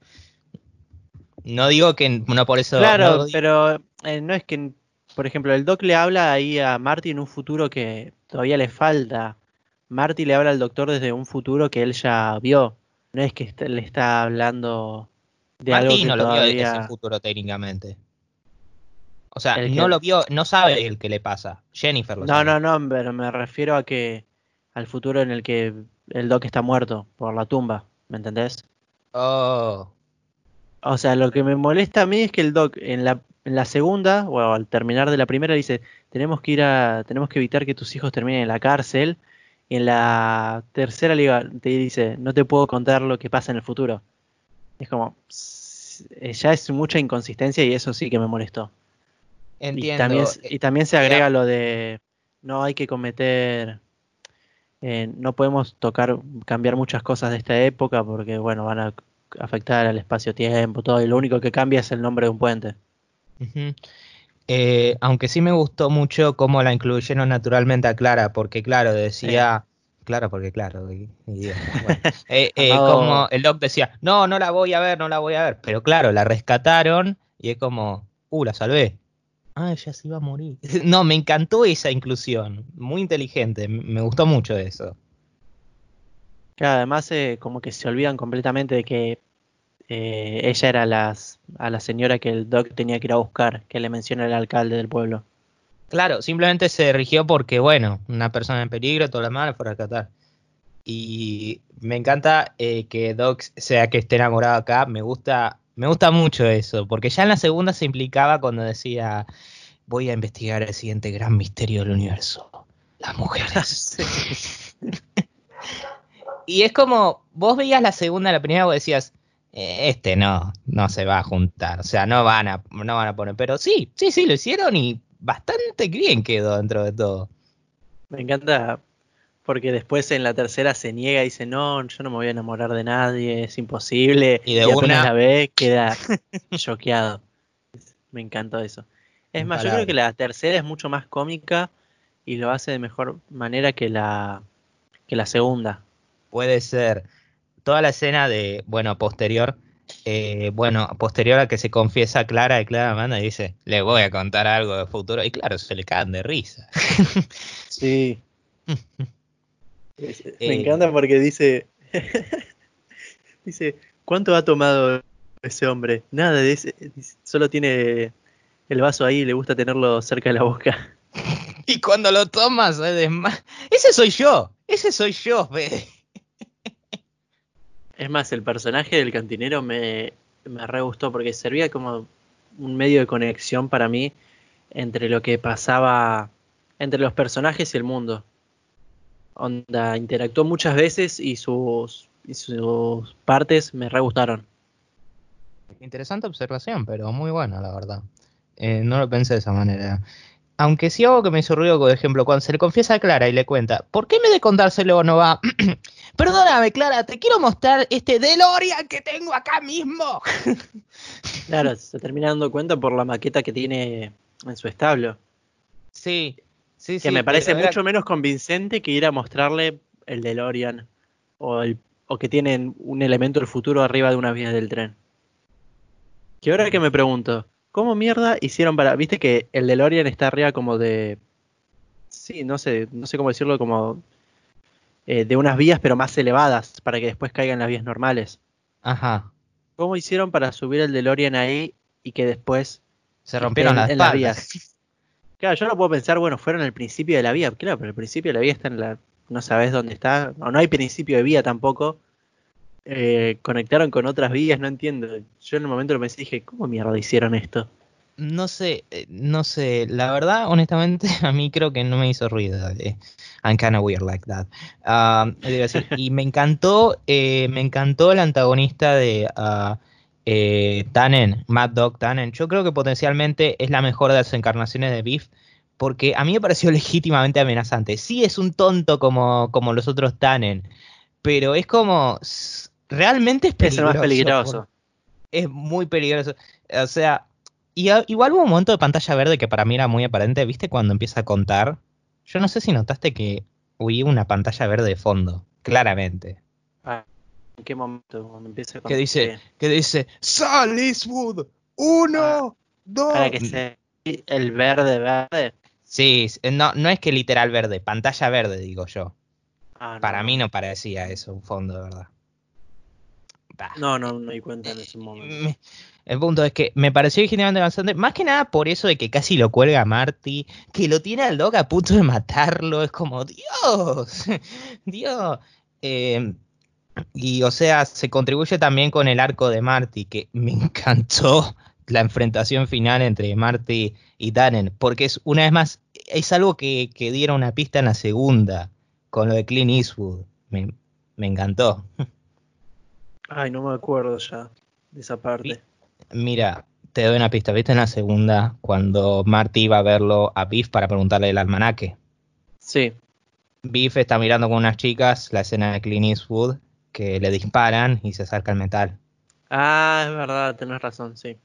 no digo que no por eso... Claro, pero eh, no es que, por ejemplo, el Doc le habla ahí a Marty en un futuro que todavía le falta. Marty le habla al doctor desde un futuro que él ya vio. No es que le está hablando de algo que no lo vio ese futuro técnicamente. O sea, no lo vio, no sabe el que le pasa. Jennifer lo no, sabe. No, no, pero me refiero a que al futuro en el que el Doc está muerto por la tumba, ¿me entendés? Oh. O sea, lo que me molesta a mí es que el Doc en la, en la segunda, o al terminar de la primera, dice, tenemos que ir a, tenemos que evitar que tus hijos terminen en la cárcel. Y en la tercera liga te dice, no te puedo contar lo que pasa en el futuro. Es como, ya es mucha inconsistencia y eso sí que me molestó. Y también, y también se agrega lo de no hay que cometer, eh, no podemos tocar, cambiar muchas cosas de esta época porque, bueno, van a afectar al espacio-tiempo, todo, y lo único que cambia es el nombre de un puente. Eh, aunque sí me gustó mucho cómo la incluyeron naturalmente a Clara, porque claro, decía, claro, porque claro, eh, como el doc decía, no, no la voy a ver, no la voy a ver, pero claro, la rescataron y es como, uh, la salvé, ah, ella se iba a morir. No, me encantó esa inclusión, muy inteligente, me gustó mucho eso. Claro, además eh, como que se olvidan completamente de que eh, ella era las, a la señora que el doc tenía que ir a buscar, que le menciona el alcalde del pueblo. Claro, simplemente se rigió porque, bueno, una persona en peligro, demás la fue a rescatar. Y me encanta eh, que Doc sea que esté enamorado acá, me gusta me gusta mucho eso, porque ya en la segunda se implicaba cuando decía, voy a investigar el siguiente gran misterio del universo, las mujeres. y es como, vos veías la segunda, la primera, vos decías, este no, no se va a juntar, o sea, no van a, no van a poner, pero sí, sí, sí, lo hicieron y bastante bien quedó dentro de todo. Me encanta porque después en la tercera se niega y dice, no, yo no me voy a enamorar de nadie, es imposible. Y de una la ve, queda choqueado. Me encantó eso. Es más, yo creo que la tercera es mucho más cómica y lo hace de mejor manera que la, que la segunda. Puede ser. Toda la escena de, bueno, posterior, eh, bueno, posterior a que se confiesa Clara y Clara manda y dice, le voy a contar algo de futuro. Y claro, se le caen de risa. Sí. Me eh, encanta porque dice, dice, ¿cuánto ha tomado ese hombre? Nada, solo tiene el vaso ahí y le gusta tenerlo cerca de la boca. Y cuando lo tomas, ese soy yo, ese soy yo. Es más, el personaje del cantinero me, me re gustó porque servía como un medio de conexión para mí entre lo que pasaba entre los personajes y el mundo. Onda, interactuó muchas veces y sus, y sus partes me re gustaron. Interesante observación, pero muy buena, la verdad. Eh, no lo pensé de esa manera. Aunque sí algo que me hizo ruido, por ejemplo, cuando se le confiesa a Clara y le cuenta, ¿por qué me de contárselo no va? Perdóname, Clara, te quiero mostrar este DeLorean que tengo acá mismo. claro, se termina dando cuenta por la maqueta que tiene en su establo. Sí, sí, sí. Que me parece mucho menos convincente que ir a mostrarle el DeLorean o, el, o que tienen un elemento del futuro arriba de una vía del tren. Que ahora que me pregunto, ¿cómo mierda hicieron para. Viste que el DeLorean está arriba como de. Sí, no sé, no sé cómo decirlo, como eh, de unas vías pero más elevadas para que después caigan las vías normales. Ajá. ¿Cómo hicieron para subir el DeLorean ahí y que después se rompieron las, vías? Claro, yo no puedo pensar, bueno, fueron al principio de la vía. Claro, pero el principio de la vía está en la. No sabes dónde está. O no hay principio de vía tampoco. Eh, conectaron con otras vías, no entiendo. Yo en el momento lo pensé dije, ¿cómo mierda hicieron esto? No sé, eh, no sé. La verdad, honestamente, a mí creo que no me hizo ruido. Eh. I'm kind of weird like that. Um, y me encantó, eh, me encantó el antagonista de uh, Tannen, Mad Dog Tannen. Yo creo que potencialmente es la mejor de las encarnaciones de Beef, porque a mí me pareció legítimamente amenazante. Sí es un tonto como, como los otros Tannen, pero es como realmente es peligroso. Es más peligroso. Es muy peligroso. O sea, y, igual hubo un momento de pantalla verde que para mí era muy aparente, ¿viste? Cuando empieza a contar yo no sé si notaste que hubo una pantalla verde de fondo, claramente. Ah, ¿En qué momento? Cuando empieza a que dice, que dice, Sal Eastwood, uno, ah, dos. Para que se el verde verde. Sí, no, no es que literal verde, pantalla verde, digo yo. Ah, Para mí no parecía eso, un fondo de verdad. No, no, no di cuenta en ese momento. El punto es que me pareció genuinamente bastante, más que nada por eso de que casi lo cuelga Marty, que lo tiene al dog a punto de matarlo, es como, Dios, Dios. Em, y o sea, se contribuye también con el arco de Marty, que me encantó la enfrentación final entre Marty y Dannen, porque es una vez más, es algo que, que dieron una pista en la segunda, con lo de Clint Eastwood. Me, me encantó. Ay, no me acuerdo ya de esa parte. Mira, te doy una pista. ¿Viste en la segunda cuando Marty iba a verlo a Biff para preguntarle el almanaque? Sí. Biff está mirando con unas chicas la escena de Clint Eastwood que le disparan y se acerca el metal. Ah, es verdad, tenés razón, sí.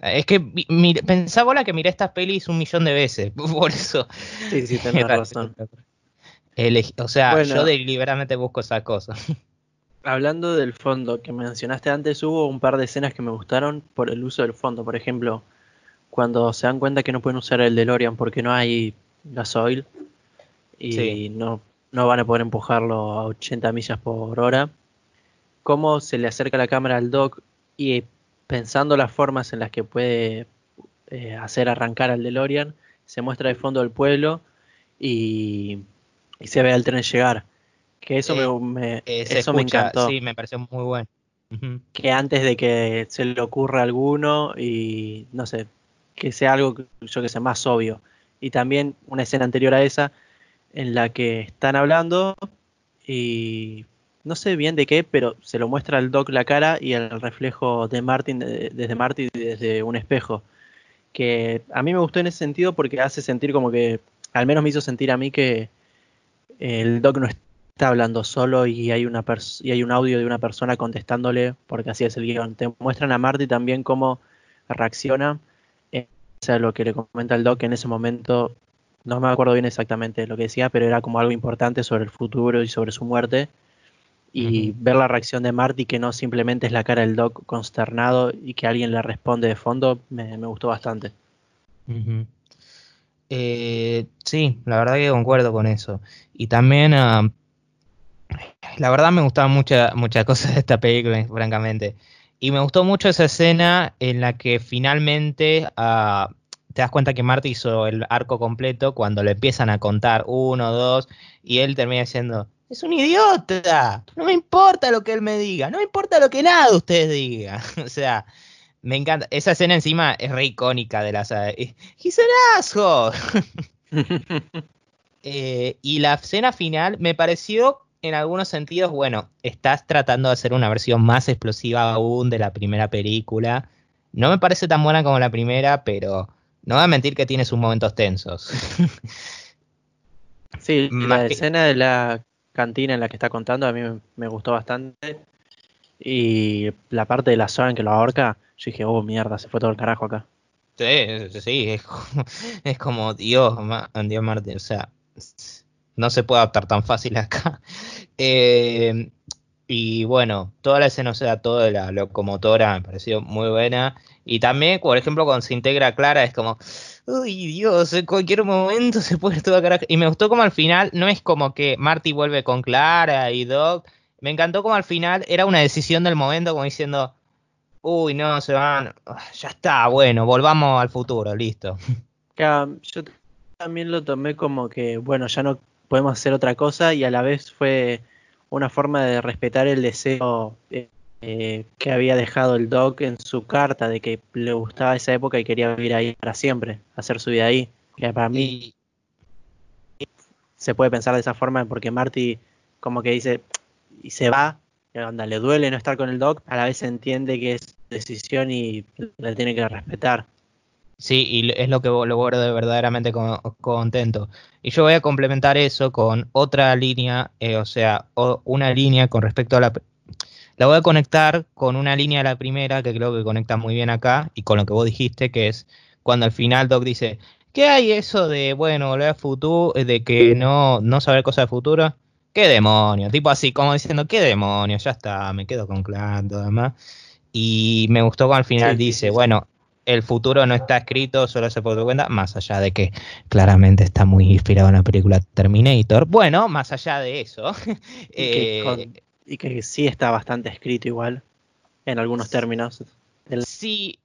Es que pensaba que miré estas pelis un millón de veces, por eso. Sí, sí, tenés razón. o sea, yo deliberadamente busco esas cosas. Hablando del fondo que mencionaste antes, hubo un par de escenas que me gustaron por el uso del fondo. Por ejemplo, cuando se dan cuenta que no pueden usar el DeLorean porque no hay gasoil y no, no van a poder empujarlo a 80 millas por hora. Cómo se le acerca la cámara al Doc y pensando las formas en las que puede eh, hacer arrancar al DeLorean, se muestra de fondo el pueblo y, y se ve al tren llegar que eso me, eh, eso me encantó. Sí, me pareció muy bueno. Que antes de que se le ocurra a alguno y no sé, que sea algo, yo que sé, más obvio. Y también una escena anterior a esa en la que están hablando y no sé bien de qué, pero se lo muestra al Doc la cara y el reflejo de Martin desde Martin desde un espejo. Que a mí me gustó en ese sentido porque hace sentir como que, al menos me hizo sentir a mí que el Doc no, está hablando solo y hay, una y hay un audio de una persona contestándole, porque así es el guion. Te muestran a Marty también cómo reacciona, eh, o sea, lo que le comenta el doc en ese momento, no me acuerdo bien exactamente lo que decía, pero era como algo importante sobre el futuro y sobre su muerte. y ver la reacción de Marty que no simplemente es la cara del Doc consternado y que alguien le responde de fondo, me, gustó bastante. Eh, sí, la verdad que concuerdo con eso. Y también, ah, la verdad me gustaban muchas muchas cosas de esta película, francamente. Y me gustó mucho esa escena en la que finalmente ah, te das cuenta que Marty hizo el arco completo cuando le empiezan a contar uno, dos, y él termina diciendo, es un idiota, no me importa lo que él me diga, no me importa lo que nada ustedes digan. o sea, me encanta. Esa escena encima es re icónica de la He's eh, y la escena final me pareció en algunos sentidos, bueno, estás tratando de hacer una versión más explosiva aún de la primera película. No me parece tan buena como la primera, pero no voy a mentir que tiene sus momentos tensos. sí, la escena de la cantina en la que está contando a mí me, gustó bastante. Y la parte de la zona en que lo ahorca, yo dije, oh mierda, se fue todo el carajo acá. Sí, sí, es, es como Dios, Dios Martín, o sea, no se puede adaptar tan fácil acá. Eh, y bueno, toda la escena, o sea, toda la locomotora me pareció muy buena. Y también, por ejemplo, cuando se integra Clara, es como, uy, Dios, en cualquier momento se puede todo carajo. Y me gustó como al final, no es como que Marty vuelve con Clara y Doc. Me encantó como al final era una decisión del momento, como diciendo, uy, no, se van, ah, ya está, bueno, volvamos al futuro, listo. yo también lo tomé como que, bueno, ya no podemos hacer otra cosa y a la vez fue una forma de respetar el deseo eh, que había dejado el Doc en su carta de que le gustaba esa época y quería vivir ahí para siempre, hacer su vida ahí. Que para mí se puede pensar de esa forma porque Marty como que dice y se va, anda, le duele no estar con el Doc, a la vez entiende que es decisión y le tiene que respetar. Sí, y es lo que lo guardo verdaderamente contento. Y yo voy a complementar eso con otra línea, eh, o sea, una línea con respecto a la... La voy a conectar con una línea de la primera que creo que conecta muy bien acá y con lo que vos dijiste, que es cuando al final Doc dice, ¿qué hay eso de, bueno, volver al futuro, de que no, no saber cosas de futuro? ¿Qué demonio? Tipo así, como diciendo, ¿qué demonio? Ya está, me quedo con Clan, todo demás. Y me gustó cuando al final dice, bueno, el futuro no está escrito, solo se puede cuenta, más allá de que claramente está muy inspirado en la película Terminator. Bueno, más allá de eso. Eh, y, que, sí está bastante escrito igual, en algunos términos. Sí,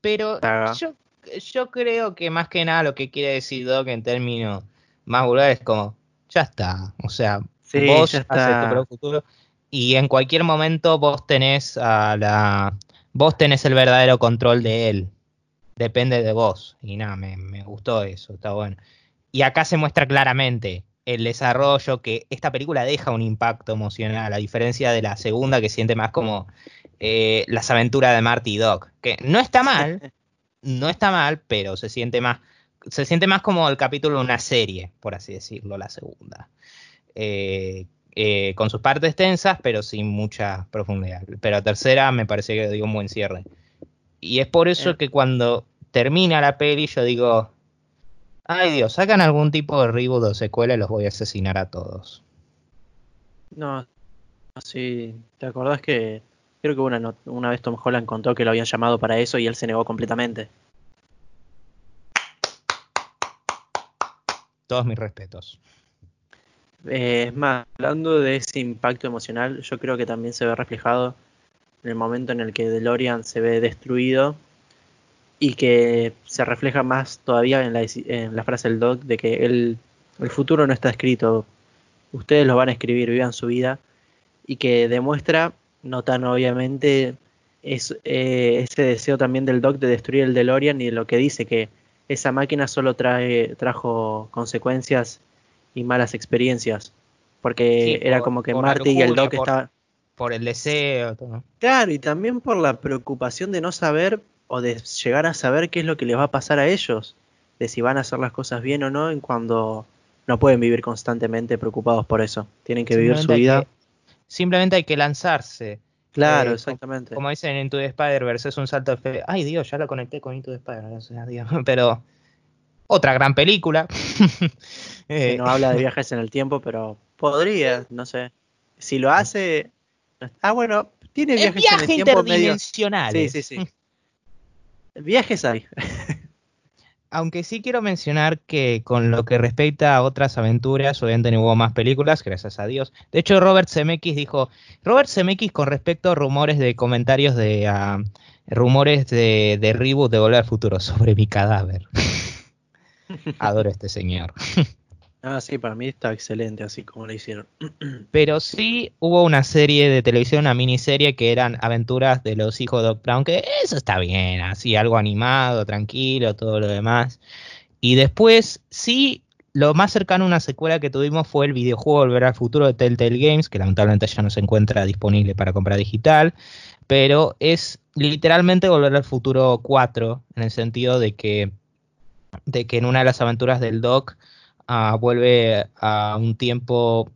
pero yo, yo, creo que más que nada lo que quiere decir Doc en términos más vulgares es como, ya está, o sea, vos haces tu futuro y en cualquier momento vos tenés a la vos tenés el verdadero control de él depende de vos. Y nada, me, gustó eso, está bueno. Y acá se muestra claramente el desarrollo que esta película deja un impacto emocional, a diferencia de la segunda que siente más como eh, las aventuras de Marty y Doc, que no está mal, no está mal, pero se siente más, se siente más como el capítulo de una serie, por así decirlo, la segunda. Eh, eh, con sus partes tensas, pero sin mucha profundidad. Pero la tercera me parece que dio un buen cierre. Y es por eso eh. que cuando termina la peli yo digo, ay Dios, sacan algún tipo de reboot o secuela y los voy a asesinar a todos. No, sí, ¿te acordás que creo que una, una vez Tom Holland contó que lo habían llamado para eso y él se negó completamente? Todos mis respetos. Eh, es más, hablando de ese impacto emocional, yo creo que también se ve reflejado en el momento en el que DeLorean se ve destruido y que se refleja más todavía en la, frase del Doc de que el, futuro no está escrito, ustedes lo van a escribir, vivan su vida y que demuestra, no tan obviamente, es, eh, ese deseo también del Doc de destruir el DeLorean y lo que dice que esa máquina solo trae, trajo consecuencias y malas experiencias. Porque era como que Marty y el Doc estaban por el deseo. Todo. Claro, y también por la preocupación de no saber o de llegar a saber qué es lo que les va a pasar a ellos, de si van a hacer las cosas bien o no, en cuando no pueden vivir constantemente preocupados por eso. Tienen que vivir su vida. simplemente hay que lanzarse. Claro, eh, exactamente. Como, dicen en Into the Spider-Verse, es un salto de fe. Ay Dios, ya lo conecté con Into the Spider-Verse. Pero otra gran película. no habla de viajes en el tiempo, pero podría, no sé. Si lo hace, Ah, bueno, tiene viajes viaje en el interdimensional. Sí, sí, sí. Viajes hay. Aunque sí quiero mencionar que con lo que respecta a otras aventuras, obviamente no hubo más películas, gracias a Dios. De hecho, Robert Zemeckis dijo, Robert Zemeckis con respecto a rumores de comentarios de ah, rumores de, de reboot de Volver al Futuro sobre mi cadáver. Adoro a este señor. Ah, sí, para mí está excelente así como lo hicieron. Pero sí hubo una serie de televisión, una miniserie que eran aventuras de los hijos de Doc Brown, que eso está bien, así algo animado, tranquilo, todo lo demás. Y después sí, lo más cercano a una secuela que tuvimos fue el videojuego Volver al Futuro de Telltale Games, que lamentablemente ya no se encuentra disponible para compra digital, pero es literalmente Volver al Futuro 4, en el sentido de que, de que en una de las aventuras del Doc vuelve a un tiempo,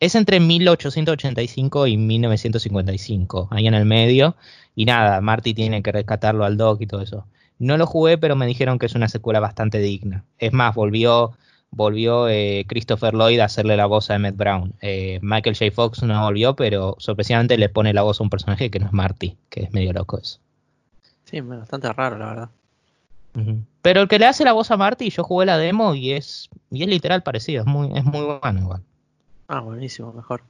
es entre 1885 y 1955, ahí en el medio, y nada, Marty tiene que rescatarlo al Doc y todo eso. No lo jugué, pero me dijeron que es una secuela bastante digna. Es más, volvió, volvió eh, Christopher Lloyd a hacerle la voz a Emmett Brown. Eh, Michael J. Fox no volvió, pero sorpresivamente le pone la voz a un personaje que no es Marty, que es medio loco eso. Sí, bastante raro, la verdad. Pero el que le hace la voz a Marty, yo jugué la demo y es, y es literal parecido, es muy, es muy bueno igual. Ah, buenísimo, mejor.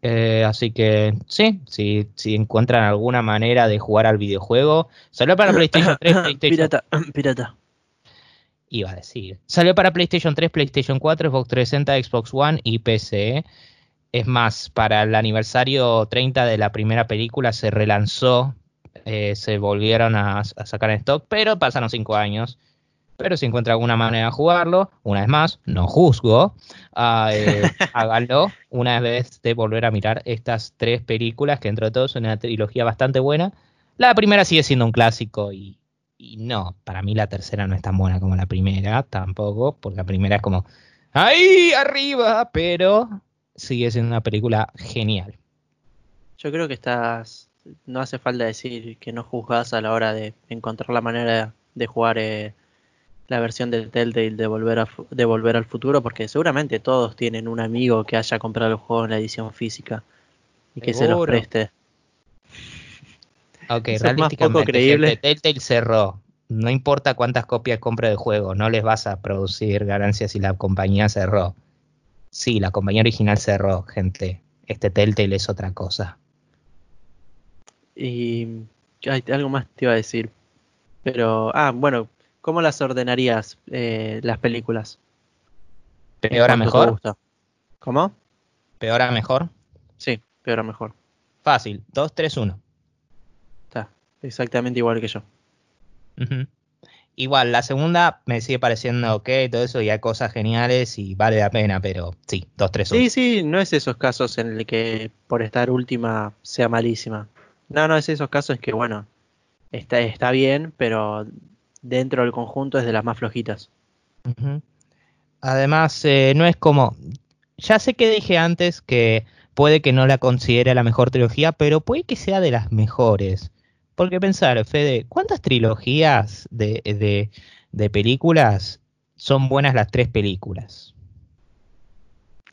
Eh, así que sí, si, si encuentran alguna manera de jugar al videojuego, salió para PlayStation 3, PlayStation... Pirata, pirata. Iba a decir. Salió para PlayStation 3, PlayStation 4, Xbox 360, Xbox One y PC. Es más, para el aniversario 30 de la primera película se relanzó eh, se volvieron a, sacar en stock, pero pasaron cinco años. Pero si encuentra alguna manera de jugarlo, una vez más, no juzgo, ah, eh, háganlo una vez de volver a mirar estas tres películas, que entre todos son una trilogía bastante buena. La primera sigue siendo un clásico y, y no, para mí la tercera no es tan buena como la primera, tampoco, porque la primera es como, ¡ahí arriba! Pero sigue siendo una película genial. Yo creo que estás no hace falta decir que no juzgas a la hora de encontrar la manera de jugar eh, la versión del Telltale de volver, de volver al futuro, porque seguramente todos tienen un amigo que haya comprado el juego en la edición física y que se los preste. Ok, realísticamente, creíble. Telltale cerró. No importa cuántas copias compre del juego, no les vas a producir ganancias si la compañía cerró. Sí, la compañía original cerró, gente. Este Telltale es otra cosa. Y algo más te iba a decir. Pero, ah, bueno, ¿cómo las ordenarías eh, las películas? ¿Peor a mejor? ¿Cómo? ¿Peor a mejor? Sí, peor a mejor. Fácil, 2, 3, 1. Está, exactamente igual que yo. Igual, la segunda me sigue pareciendo ok, todo eso, y hay cosas geniales y vale la pena, pero sí, 2, 3, 1. Sí, sí, no es esos casos en el que por estar última sea malísima. No, no, es esos casos que, bueno, está, está bien, pero dentro del conjunto es de las más flojitas. Además, eh, no es como. Ya sé que dije antes que puede que no la considere la mejor trilogía, pero puede que sea de las mejores. Porque pensar, Fede, ¿cuántas trilogías de, de, de películas son buenas las tres películas?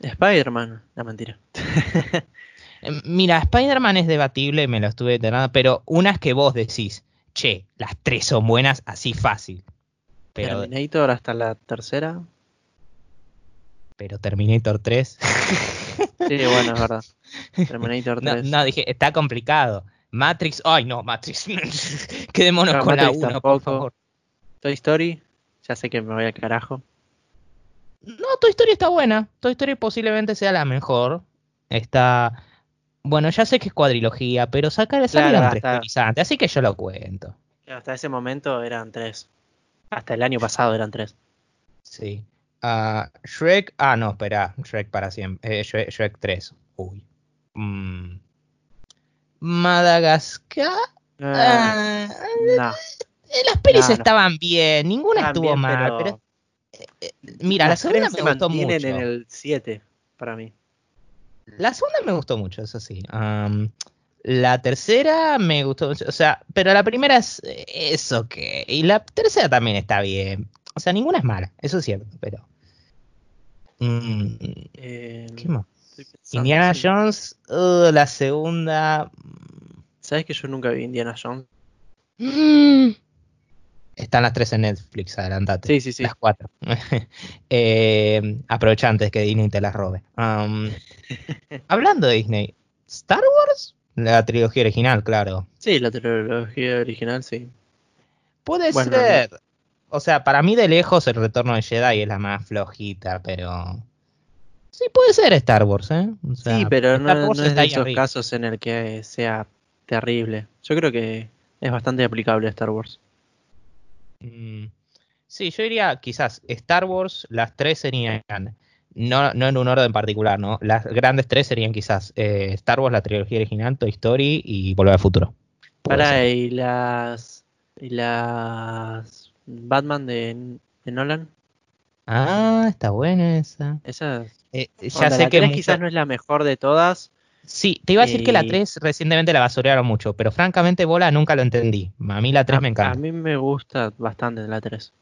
Spider-Man, la mentira. Em, mira, Spider-Man es debatible, me lo estuve enterando, pero unas que vos decís, che, las tres son buenas, así fácil. Pero, Terminator hasta la tercera. Pero Terminator 3. sí, bueno, es verdad. Terminator 3. No, dije, está complicado. Matrix, ay no, Matrix. Quedémonos con la 1, por favor. Toy Story, ya sé que me voy al carajo. No, Toy Story está buena. Toy Story posiblemente sea la mejor. Está bueno, ya sé que es cuadrilogía, pero sacar esa claro, tres así que yo lo cuento. Hasta ese momento eran tres. Hasta el año pasado eran tres. Sí. Uh, Shrek. Ah, no, espera. Shrek para siempre. Eh, Shrek, 3. Uy. Mm. Madagascar. Ah, no. Eh, las pelis estaban bien. Ninguna estuvo mal. Pero... Eh, mira, la segunda me gustó mucho. en el 7 para mí. La segunda me gustó mucho, eso sí. la tercera me gustó mucho, o sea, pero la primera es, eso que Y la tercera también está bien. O sea, ninguna es mala, eso es cierto, pero... Mm, eh, ¿Qué más? Estoy Indiana Jones, uh, la segunda. ¿Sabes que yo nunca vi Indiana Jones? Están las tres en Netflix, adelantate. Sí, sí, sí. Las cuatro. eh, aprovecha antes que Disney te las robe. Um, hablando de Disney, ¿Star Wars? La trilogía original, claro. Sí, la trilogía original, sí. Puede ser. O sea, para mí de lejos el retorno de Jedi es la más flojita, pero. Sí, puede ser Star Wars, ¿eh? sí, pero no, no, es de esos casos en el que sea terrible. Yo creo que es bastante aplicable a Star Wars. Mm, sí, yo diría quizás Star Wars, las tres serían, no, no en un orden particular, ¿no? Las grandes tres serían quizás eh, Star Wars, la trilogía original, Toy Story y Volver al Futuro. Para, y las, y las Batman de, Nolan. Ah, está buena esa. Esa. Eh, ya sé que quizás no es la mejor de todas, Sí, te iba a decir que la 3 recientemente la basurearon mucho, pero francamente Bola nunca lo entendí. A mí la 3 me encanta. A mí me gusta bastante la 3.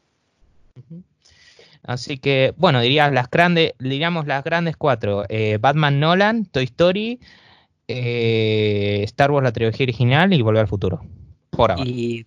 Así que, bueno, dirías las grandes, diríamos las grandes cuatro. Eh, Batman Nolan, Toy Story, eh, Star Wars la trilogía original y Volver al Futuro. Por ahora. Y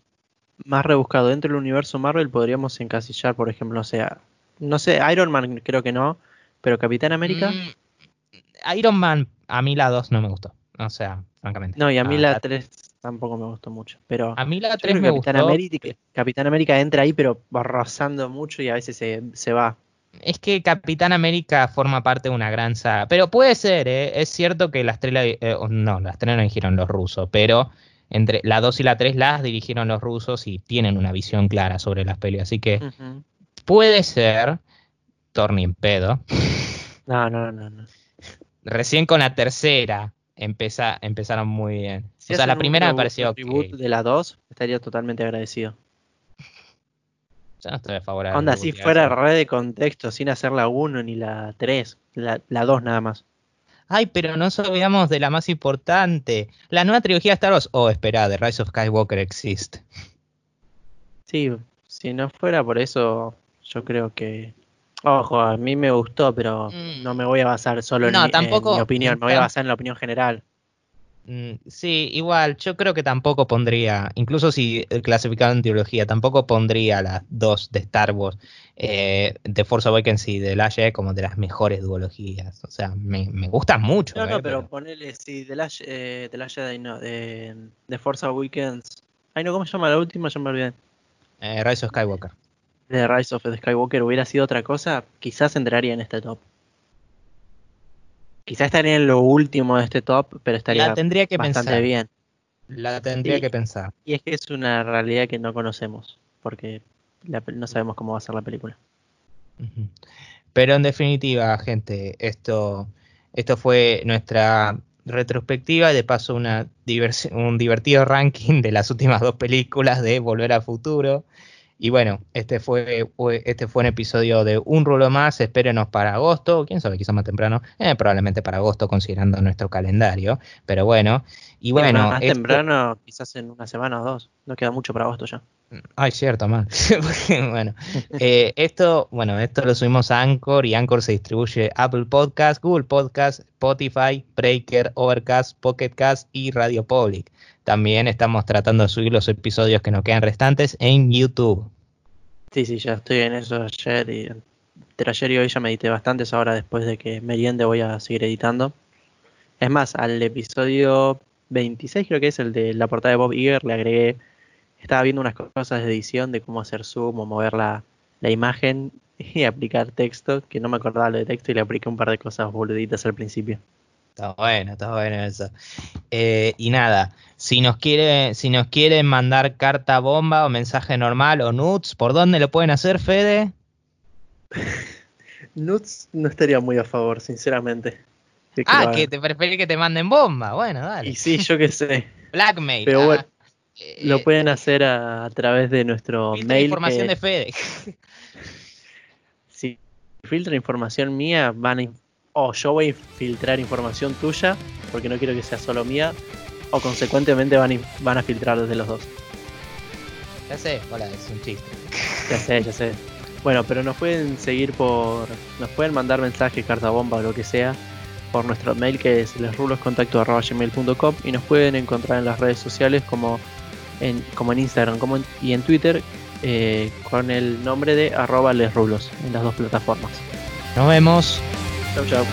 más rebuscado, dentro del universo Marvel podríamos encasillar, por ejemplo, o sea, no sé, Iron Man creo que no, pero Capitán América. Mm, Iron Man a mí la 2 no me gustó. O sea, francamente. No, y a mí la 3 tampoco me gustó mucho. Pero a mí la 3 me Capitán gustó. América, Capitán América entra ahí, pero rozando mucho y a veces se, va. Es que Capitán América forma parte de una gran saga. Pero puede ser, ¿eh? es cierto que las 3 eh, no, las 3 no dirigieron los rusos, pero entre la 2 y la 3 las dirigieron los rusos y tienen una visión clara sobre las peleas. Así que puede ser Torning pedo. No, no, no, no recién con la tercera empezaron muy bien. o sea, la primera me pareció. de la 2 estaría totalmente agradecido. Yo no estoy favorable. Onda, si fuera red de contexto, sin hacer la 1 ni la 3, la, 2 nada más. Ay, pero no nos olvidamos de la más importante. La nueva trilogía de Star Wars. Oh, espera, The Rise of Skywalker existe. Sí, si no fuera por eso, yo creo que Ojo, a mí me gustó, pero no mm. me voy a basar solo en, mi, opinión, me voy a basar en la opinión general. Mm, sí, igual, yo creo que tampoco pondría, incluso si clasificado en teología, tampoco pondría las dos de Star Wars, eh, de Force Awakens y de Last Jedi como de las mejores duologías. O sea, me, me gustan mucho. No, no, eh, pero, ponele, sí, de Last, eh, de Jedi no, de, de Force Awakens. Ay, no, ¿cómo se llama la última? Ya me olvidé. Eh, Rise of Skywalker de Rise of the Skywalker hubiera sido otra cosa, quizás entraría en este top. Quizás estaría en lo último de este top, pero estaría tendría que bastante bien. La tendría que pensar. Y es que es una realidad que no conocemos, porque no sabemos cómo va a ser la película. Pero en definitiva, gente, esto, esto fue nuestra retrospectiva y de paso una un divertido ranking de las últimas dos películas de Volver al Futuro. Y bueno, este fue, este fue un episodio de Un Rulo Más. Espérenos para agosto. Quién sabe, quizás más temprano. Eh, probablemente para agosto, considerando nuestro calendario. Pero bueno. Y bueno. más temprano, quizás en una semana o dos. No queda mucho para agosto ya. Ay, cierto, mal. bueno, eh, esto, bueno, esto lo subimos a Anchor y Anchor se distribuye Apple Podcast, Google Podcast, Spotify, Breaker, Overcast, Pocketcast y Radio Public. También estamos tratando de subir los episodios que nos quedan restantes en YouTube. Sí, sí, ya estoy en eso ayer y entre ayer y hoy ya medité bastantes. Ahora después de que meriende voy a seguir editando. Es más, al episodio 26 creo que es el de la portada de Bob Iger, le agregué, estaba viendo unas cosas de edición de cómo hacer zoom o mover la, la imagen y aplicar texto, que no me acordaba lo de texto y le apliqué un par de cosas boluditas al principio. Está bueno, está bueno eso. Eh, y nada, si nos quiere, si nos quieren mandar carta bomba o mensaje normal o nuts, ¿por dónde lo pueden hacer, Fede? nuts no estaría muy a favor, sinceramente. ah, que te preferís que te manden bomba. Bueno, dale. Y sí, yo qué sé. Blackmail. Pero bueno, ah, eh, lo pueden hacer a, través de nuestro mail. información de Fede. si filtra información mía, van a o yo voy a filtrar información tuya, porque no quiero que sea solo mía, o consecuentemente van, van a filtrar desde los dos. Ya sé, hola, es un chiste. Ya sé, ya sé. Bueno, pero nos pueden seguir por. Nos pueden mandar mensajes, carta bomba o lo que sea, por nuestro mail que es lesruloscontacto.gmail.com y nos pueden encontrar en las redes sociales como en, como en Instagram como y en Twitter eh, con el nombre de arroba lesrulos en las dos plataformas. Nos vemos. Chau chau.